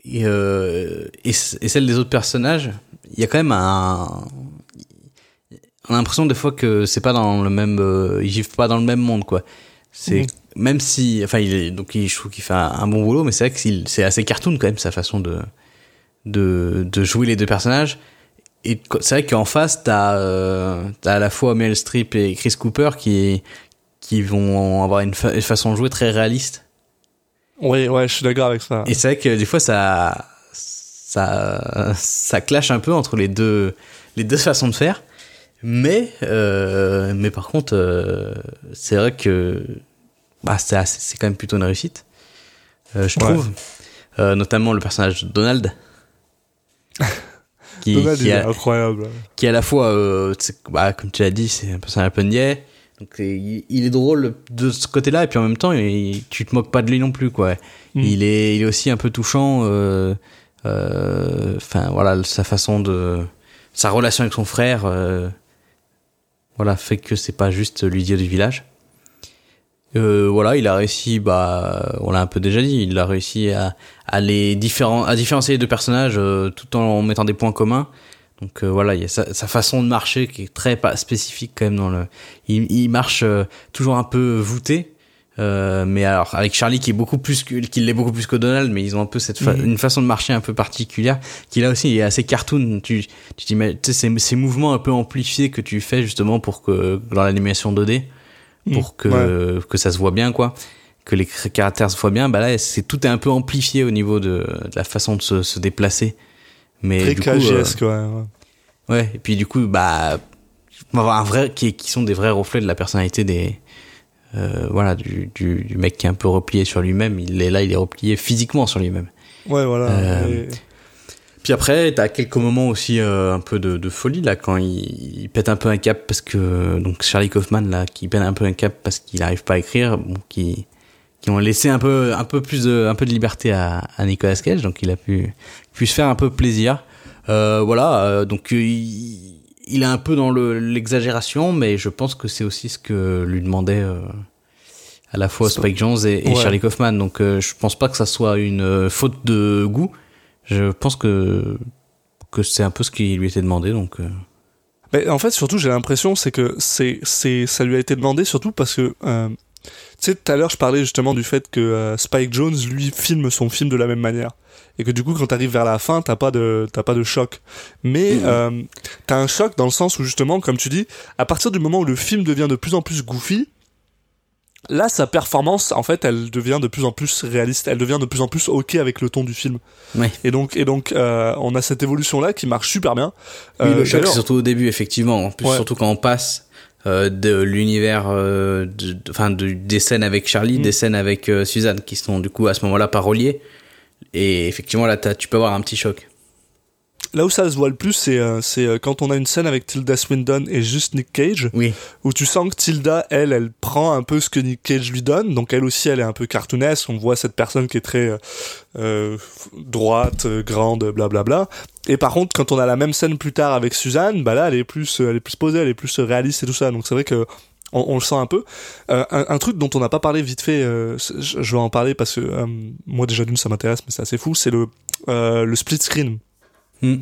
et, et, celle des autres personnages, il y a quand même un. On a l'impression des fois que c'est pas dans le même. Ils vivent pas dans le même monde, quoi. C'est Mhm. même si, enfin, il est donc il, je trouve qu'il fait un, un bon boulot, mais c'est vrai que c'est- assez cartoon quand même sa façon de de, de jouer les deux personnages. Et c'est vrai qu'en face, t'as euh, à la fois Meryl Streep et Chris Cooper qui qui vont avoir une, fa- une façon de jouer très réaliste. Ouais, ouais, je suis d'accord avec ça. Et c'est vrai que des fois ça ça ça clash un peu entre les deux les deux façons de faire. Mais euh, mais par contre euh, c'est vrai que bah c'est quand même plutôt une réussite. Euh, je Ouais. trouve Euh, notamment le personnage de Donald qui, Donald, qui est a, incroyable. qui est à la fois, euh, bah, comme tu l'as dit, c'est un personnage un peu niais. Donc il, il est drôle de ce côté-là, et puis en même temps, il- tu te moques pas de lui non plus, quoi. Mm. Il est, il est aussi un peu touchant. euh, euh, Enfin, voilà, sa façon de, sa relation avec son frère, euh, voilà, fait que c'est pas juste l'idiot du village. Euh, voilà, il a réussi, bah, on l'a un peu déjà dit, il a réussi à, à les différen, à différencier les deux personnages euh, tout en mettant des points communs. Donc euh, voilà, il y a sa, sa façon de marcher qui est très spécifique quand même dans le. Il, il marche euh, toujours un peu voûté, euh, mais alors avec Charlie qui est beaucoup plus que, qui l'est beaucoup plus que Donald, mais ils ont un peu cette fa- Mhm. une façon de marcher un peu particulière qui là aussi est assez cartoon. Tu tu t'imagines- tu sais ces, ces mouvements un peu amplifiés que tu fais justement pour que dans l'animation 2D pour que Ouais. que ça se voit bien quoi que les caractères se voient bien bah là c'est tout est un peu amplifié au niveau de, de la façon de se, se déplacer mais Très du coup, euh, quoi. ouais. ouais et puis du coup bah un vrai qui, qui sont des vrais reflets de la personnalité des euh, voilà du, du, du mec qui est un peu replié sur lui-même il est là il est replié physiquement sur lui-même Ouais, voilà. Euh, Et- puis après, t'as quelques moments aussi euh, un peu de, de folie là quand il, il pète un peu un cap parce que donc Charlie Kaufman là qui pète un peu un cap parce qu'il arrive pas à écrire, bon, qui qui ont laissé un peu un peu plus de un peu de liberté à, à Nicolas Cage donc il a pu pu se faire un peu plaisir. Euh, voilà euh, donc il, il est un peu dans le l'exagération mais je pense que c'est aussi ce que lui demandait euh, à la fois Spike Jones et, et Ouais. Charlie Kaufman donc euh, je pense pas que ça soit une euh, faute de goût je pense que que c'est un peu ce qui lui était demandé donc euh, Mais en fait, surtout, j'ai l'impression, c'est que c'est, c'est, ça lui a été demandé surtout parce que, tu sais, tout à l'heure, je parlais justement du fait que Spike Jones, lui, filme son film de la même manière. Et que du coup, quand t'arrives vers la fin, t'as pas de, t'as pas de choc. Mais, euh, t'as un choc dans le sens où justement, comme tu dis, à partir du moment où le film devient de plus en plus goofy, Là, sa performance, en fait, elle devient de plus en plus réaliste. Elle devient de plus en plus ok avec le ton du film. Ouais. Et donc, et donc, euh, on a cette évolution-là qui marche super bien. Oui, Euh, le choc, d'ailleurs- c'est surtout au début, effectivement. En plus, Ouais. surtout quand on passe euh, de l'univers, euh, de- de- enfin, de, des scènes avec Charlie, Mm. des scènes avec euh, Suzanne, qui sont du coup à ce moment-là pas reliées. Et effectivement, là, tu peux avoir un petit choc. Là où ça se voit le plus, c'est euh, euh, quand on a une scène avec Tilda Swinton et juste Nick Cage, Oui. où tu sens que Tilda, elle, elle prend un peu ce que Nick Cage lui donne. Donc elle aussi, elle est un peu cartoonesque. On voit cette personne qui est très euh, droite, grande, blablabla. Et par contre, quand on a la même scène plus tard avec Suzanne, bah là, elle est plus, elle est plus posée, elle est plus réaliste et tout ça. Donc c'est vrai que on, on le sent un peu. Euh, un, un truc dont on n'a pas parlé vite fait, euh, je, je vais en parler parce que euh, moi déjà d'une ça m'intéresse, mais c'est assez fou. C'est le le split screen. Hmm.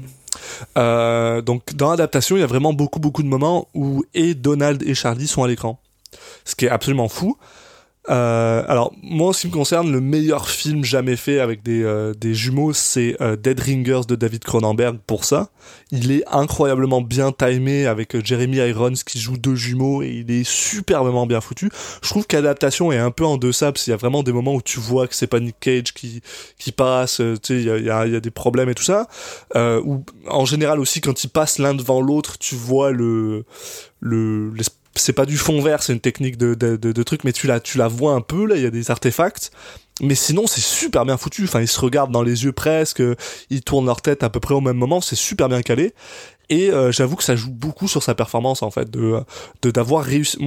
Donc dans l'adaptation, il y a vraiment beaucoup beaucoup de moments où et Donald et Charlie sont à l'écran, ce qui est absolument fou. Euh, alors moi, en ce qui me concerne, le meilleur film jamais fait avec des, euh, des jumeaux, c'est euh, Dead Ringers de David Cronenberg. Pour ça, il est incroyablement bien timé avec euh, Jeremy Irons qui joue deux jumeaux et il est superbement bien foutu. Je trouve qu'adaptation est un peu en deçà parce qu'il y a vraiment des moments où tu vois que c'est pas Nick Cage qui qui passe, euh, tu sais, il y a, y, a, y a des problèmes et tout ça. Euh, ou en général aussi quand ils passent l'un devant l'autre, tu vois le le l'espèce c'est pas du fond vert, c'est une technique de, de, de, de truc, mais tu la, tu la vois un peu, là, il y a des artefacts. Mais sinon, c'est super bien foutu. Enfin, ils se regardent dans les yeux presque, ils tournent leur tête à peu près au même moment, c'est super bien calé. Et euh, j'avoue que ça joue beaucoup sur sa performance, en fait, de de d'avoir réussi,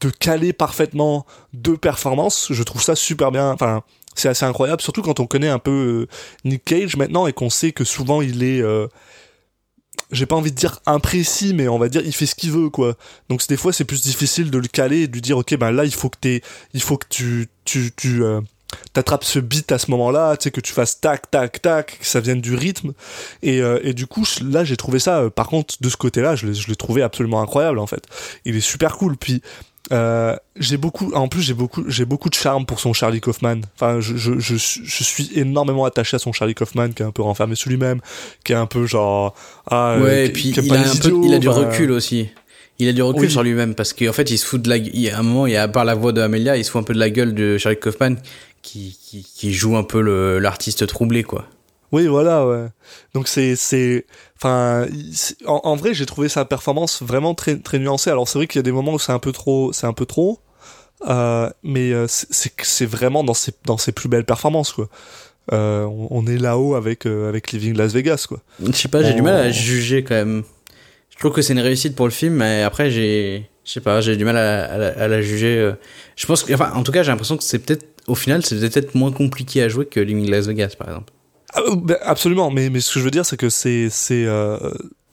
de caler parfaitement deux performances. Je trouve ça super bien. Enfin, c'est assez incroyable, surtout quand on connaît un peu euh, Nick Cage maintenant et qu'on sait que souvent il est euh, j'ai pas envie de dire imprécis, mais on va dire il fait ce qu'il veut quoi. Donc des fois c'est plus difficile de le caler et de lui dire ok ben là il faut que t'aies, il faut que tu tu tu euh, t'attrapes ce beat à ce moment-là, tu sais que tu fasses tac tac tac, que ça vienne du rythme. Et euh, et du coup là j'ai trouvé ça. euh, par contre de ce côté-là je l'ai je l'ai trouvé absolument incroyable en fait. Il est super cool puis. Euh, j'ai beaucoup, en plus j'ai beaucoup, j'ai beaucoup de charme pour son Charlie Kaufman. Enfin, je, je, je, je suis énormément attaché à son Charlie Kaufman, qui est un peu renfermé sur lui-même, qui est un peu genre, ah, euh, Ouais, et puis il a un peu, idiots, il a du recul aussi. Il a du recul Oui. sur lui-même parce qu'en fait, il se fout de la, il a un moment, il y a à part la voix de Amelia, il se fout un peu de la gueule de Charlie Kaufman qui, qui, qui joue un peu l'artiste troublé, quoi. Oui, voilà, ouais. Donc c'est, c'est, enfin, en, en vrai, j'ai trouvé sa performance vraiment très, très nuancée. Alors c'est vrai qu'il y a des moments où c'est un peu trop, c'est un peu trop, euh, mais euh, c'est, vraiment dans ses, dans ses plus belles performances, quoi. Euh, on, on est là-haut avec, euh, avec Living Las Vegas, quoi. Je sais pas, j'ai du mal à juger quand même. Je trouve que c'est une réussite pour le film, mais après, j'ai, je sais pas, j'ai du mal à, à la, à la juger. euh. Je pense que, enfin, en tout cas, j'ai l'impression que c'est peut-être, au final, c'est peut-être moins compliqué à jouer que Living Las Vegas, par exemple. Ah, euh, ben, absolument, mais, mais ce que je veux dire, c'est que c'est, c'est, euh,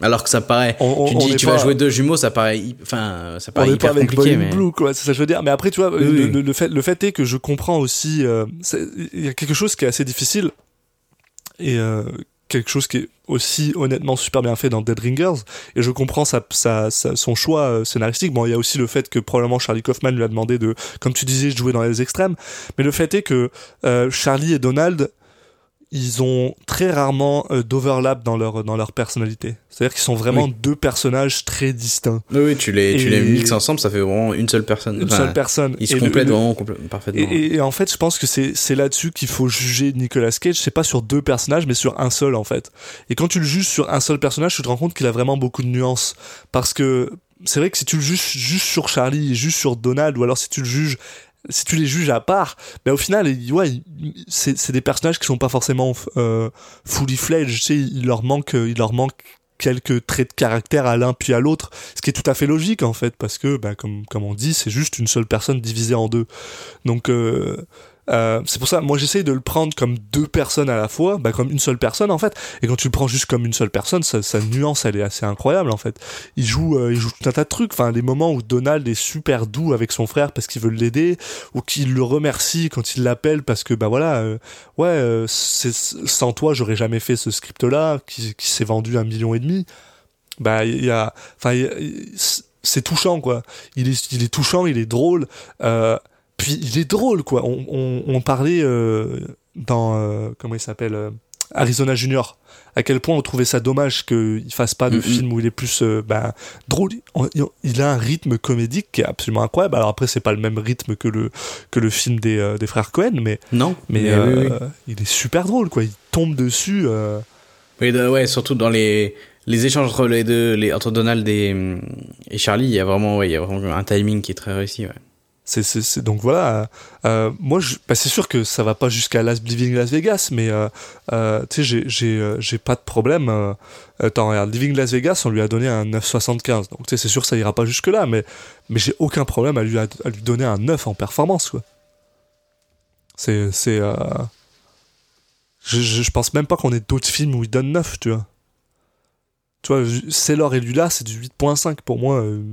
Alors que ça paraît, on, on, tu on dis, tu pas- vas jouer deux jumeaux, ça paraît, enfin, ça on paraît pas hyper avec compliqué, mais. Blue, quoi, c'est ça que je veux dire. Mais après, tu vois, Oui, le, oui. le- le fait, le fait est que je comprends aussi, euh, il y a quelque chose qui est assez difficile et euh, quelque chose qui est aussi honnêtement super bien fait dans Dead Ringers et je comprends sa, sa, sa- son choix euh, scénaristique. Bon, il y a aussi le fait que probablement Charlie Kaufman lui a demandé de, comme tu disais, de jouer dans les extrêmes. Mais le fait est que euh, Charlie et Donald, ils ont très rarement euh, d'overlap dans leur dans leur personnalité. C'est-à-dire qu'ils sont vraiment Oui. deux personnages très distincts. Oui, oui, tu les, tu les mixes ensemble, ça fait vraiment une seule personne. Une Enfin, seule personne. Ils se Et complètent le- vraiment complè- parfaitement. Et, en fait, je pense que c'est c'est là-dessus qu'il faut juger Nicolas Cage. C'est pas sur deux personnages, mais sur un seul en fait. Et quand tu le juges sur un seul personnage, tu te rends compte qu'il a vraiment beaucoup de nuances. Parce que c'est vrai que si tu le juges juste sur Charlie, juste sur Donald, ou alors si tu le juges, si tu les juges à part, ben au final, ouais, c'est des personnages qui sont pas forcément euh, fully fledged. Tu sais, il leur manque, il leur manque quelques traits de caractère à l'un puis à l'autre, ce qui est tout à fait logique en fait, parce que, ben, comme, comme on dit, c'est juste une seule personne divisée en deux. Donc euh, euh, c'est pour ça, moi j'essaye de le prendre comme deux personnes à la fois, bah, comme une seule personne en fait. Et quand tu le prends juste comme une seule personne, sa, sa nuance elle est assez incroyable en fait. Il joue, euh, il joue tout un tas de trucs. Enfin, les moments où Donald est super doux avec son frère parce qu'il veut l'aider, ou qu'il le remercie quand il l'appelle parce que bah voilà, euh, ouais, euh, c'est, sans toi j'aurais jamais fait ce script là qui, qui s'est vendu un million et demi. Bah il y a, enfin c'est touchant quoi. Il est, il est touchant, il est drôle. Euh, puis il est drôle quoi. On, on, on parlait euh, dans euh, comment il s'appelle euh, Arizona Junior. À quel point on trouvait ça dommage qu'il fasse pas de Mhm. film où il est plus euh, ben, drôle. Il- a un rythme comédique qui est absolument incroyable. Alors après, c'est pas le même rythme que le que le film des, euh, des frères Cohen, mais Non, mais oui, euh, oui. il est super drôle quoi. Il tombe dessus. euh, Oui, de- ouais, surtout dans les, les échanges entre les deux, les, entre Donald et, et Charlie, il y a vraiment, ouais, il y a vraiment un timing qui est très réussi, ouais. C'est, donc voilà. euh, moi, je, bah, c'est sûr que ça va pas jusqu'à Living Las Vegas, mais euh, euh, tu sais, j'ai, euh, pas de problème. Euh, attends, regarde, Living Las Vegas, on lui a donné un 9,75. Donc tu sais, c'est sûr que ça ira pas jusque là, mais mais j'ai aucun problème à lui donner un 9 en performance, quoi. C'est, c'est. Euh, je, je, pense même pas qu'on ait d'autres films où il donne 9, tu vois. Tu vois, Sailor et Lula, c'est du 8.5 pour moi. euh,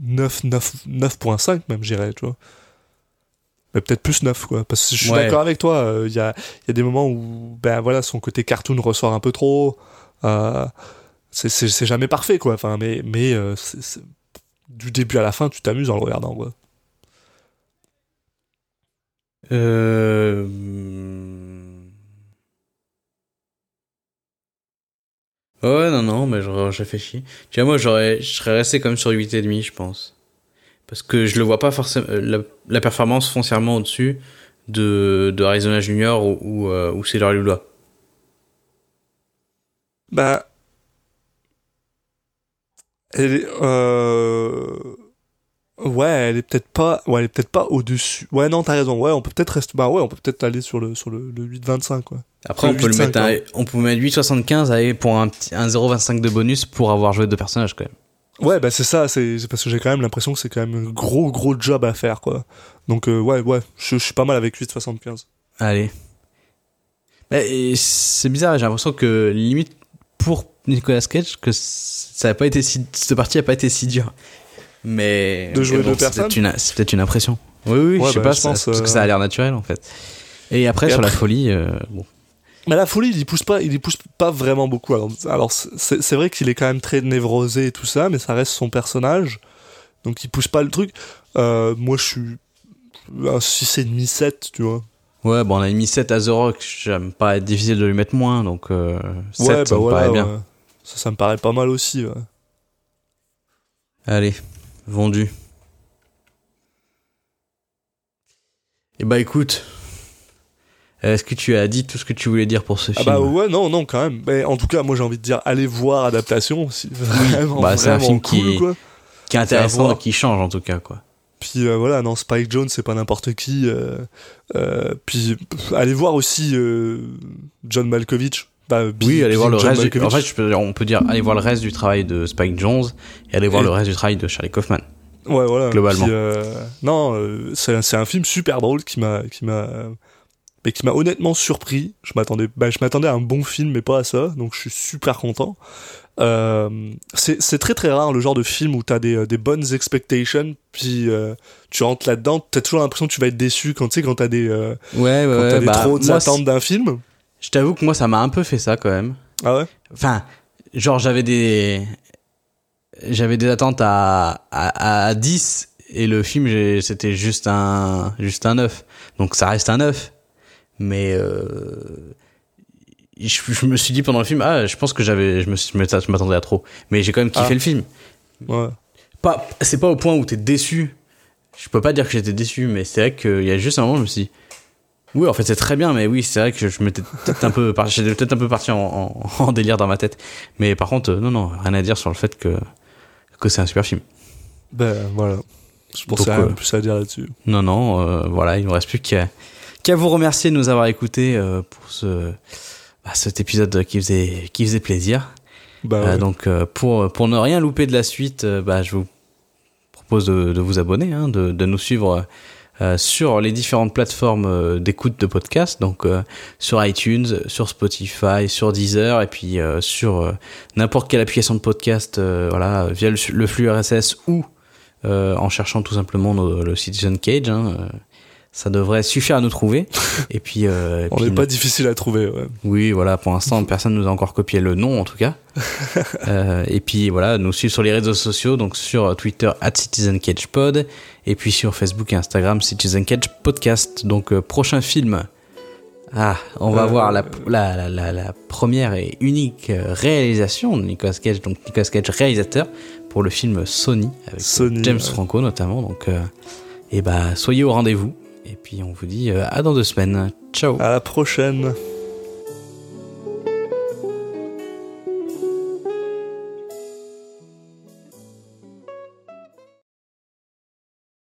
9, 9, 9.5 même, j'irais, tu vois. Mais peut-être plus 9, quoi. Parce que je suis Ouais. d'accord avec toi, il y, a, y a des moments où, ben voilà, son côté cartoon ressort un peu trop. Euh, c'est- jamais parfait, quoi. Enfin, mais mais euh, du début à la fin, tu t'amuses en le regardant, quoi. Euh... Ouais, non, non, mais je, je réfléchis. Tu vois, moi, j'aurais, je serais resté comme sur 8,5, je pense. Parce que je le vois pas forcément, euh, la, performance foncièrement au-dessus de, de Arizona Junior ou, ou, euh, Lula. Bah. Elle est, euh... Ouais, elle est peut-être pas, ouais, elle est peut-être pas au-dessus. Ouais, non, t'as raison. Ouais, on peut peut-être rester, bah ouais, on peut peut-être aller sur le, sur le, le 8-25, quoi. Après, on peut le 8,5, mettre à, on peut mettre 8,75 avec- pour un, petit- un 0,25 de bonus pour avoir joué deux personnages, quand même. Ouais, bah c'est ça, c'est parce que j'ai quand même l'impression que c'est quand même un gros, gros job à faire, quoi. Donc, euh, ouais, ouais, je, je suis pas mal avec 8,75. Allez. C'est bizarre, j'ai l'impression que limite pour Nicolas Cage, que ça a pas été si, cette partie a pas été si dure. Mais De jouer deux c'est personnes c'est peut-être une impression. Oui, oui, Ouais, je sais bah, pas, je ça- pense, parce que euh, ça a l'air naturel en fait. Et après Et sur la folie, euh, bon. Mais la folie, il y pousse pas, il y pousse pas vraiment beaucoup. Alors, alors c'est vrai qu'il est quand même très névrosé et tout ça, mais ça reste son personnage. Donc il pousse pas le truc. Euh, moi, je suis un 6,5, 7, tu vois. Ouais, bon, on a mis 7 à The Rock, j'aime pas être difficile de lui mettre moins, donc euh, 7, ouais, ça bah me voilà, paraît bien. ouais. Ça, ça me paraît pas mal aussi. ouais. Allez, vendu. Et bah écoute, est-ce que tu as dit tout ce que tu voulais dire pour ce Ah film bah ouais, non, non, quand même. Mais en tout cas, moi j'ai envie de dire, allez voir Adaptation. Si, vraiment, bah, c'est un film cool, qui- quoi. Qui est intéressant, voir. qui change en tout cas, quoi. Puis euh, voilà, non, Spike Jones, c'est pas n'importe qui. euh, euh, puis allez voir aussi euh, John Malkovich. Bah, Bill- Oui, allez voir le John reste. Du... En fait, peux- on peut dire allez voir le reste du travail de Spike Jones et allez voir Et- le reste du travail de Charlie Kaufman. Ouais, voilà. globalement. Puis, euh, non, euh, c'est c'est un film super drôle qui m'a, qui m'a, mais qui m'a honnêtement surpris. Je m'attendais, bah, je m'attendais à un bon film, mais pas à ça. Donc, je suis super content. Euh, c'est très très rare le genre de film où t'as des, euh, des bonnes expectations, puis euh, tu rentres là-dedans, t'as toujours l'impression que tu vas être déçu quand tu sais quand t'as des, euh, Ouais, quand t'as des trop bah, moi, attentes d'un film. Je t'avoue que moi, ça m'a un peu fait ça quand même. Ah ouais? Enfin, genre j'avais des j'avais des attentes à, à, à 10 et le film c'était juste un juste un 9. Donc ça reste un 9. Mais euh, je, je me suis dit pendant le film ah je pense que j'avais je me je m'attendais à trop. Mais j'ai quand même kiffé Ah. le film. Ouais. Pas c'est pas au point où t'es déçu. Je peux pas dire que j'étais déçu mais c'est vrai qu'il y a juste un moment je me suis dit oui, en fait, c'est très bien, mais oui, c'est vrai que je m'étais peut-être un peu, j'étais peut-être un peu parti en, en, en délire dans ma tête. Mais par contre, euh, non, non, rien à dire sur le fait que, que c'est un super film. Ben voilà. Je pensais rien euh, plus à dire là-dessus. Non, non, euh, voilà, il ne reste plus qu'à qu'à vous remercier de nous avoir écoutés euh, pour ce, bah, cet épisode qui faisait, qui faisait plaisir. Bah, Euh, ouais. donc, euh, pour, pour ne rien louper de la suite, bah, je vous propose de, de vous abonner, hein, de, de nous suivre euh, sur les différentes plateformes euh, d'écoute de podcasts, donc euh, sur iTunes, sur Spotify, sur Deezer, et puis euh, sur n'importe quelle application de podcast, euh, voilà, via le, le flux RSS ou euh, en cherchant tout simplement nos- le Citizen Cage. hein, ça devrait suffire à nous trouver. et puis, euh, on n'est pas difficile à trouver. Ouais. Oui, voilà, pour l'instant, personne nous a encore copié le nom, en tout cas. Euh, et puis voilà, nous suivre sur les réseaux sociaux, donc sur Twitter at CitizenCagePod, et puis sur Facebook et Instagram CitizenCagePodcast. Donc euh, prochain film. Ah, on va euh, voir la, première et unique réalisation de Nicolas Cage, donc Nicolas Cage réalisateur pour le film Sony avec Sony, James Franco notamment. Donc, et bah soyez au rendez-vous et puis on vous dit euh, à dans deux semaines. Ciao. À la prochaine.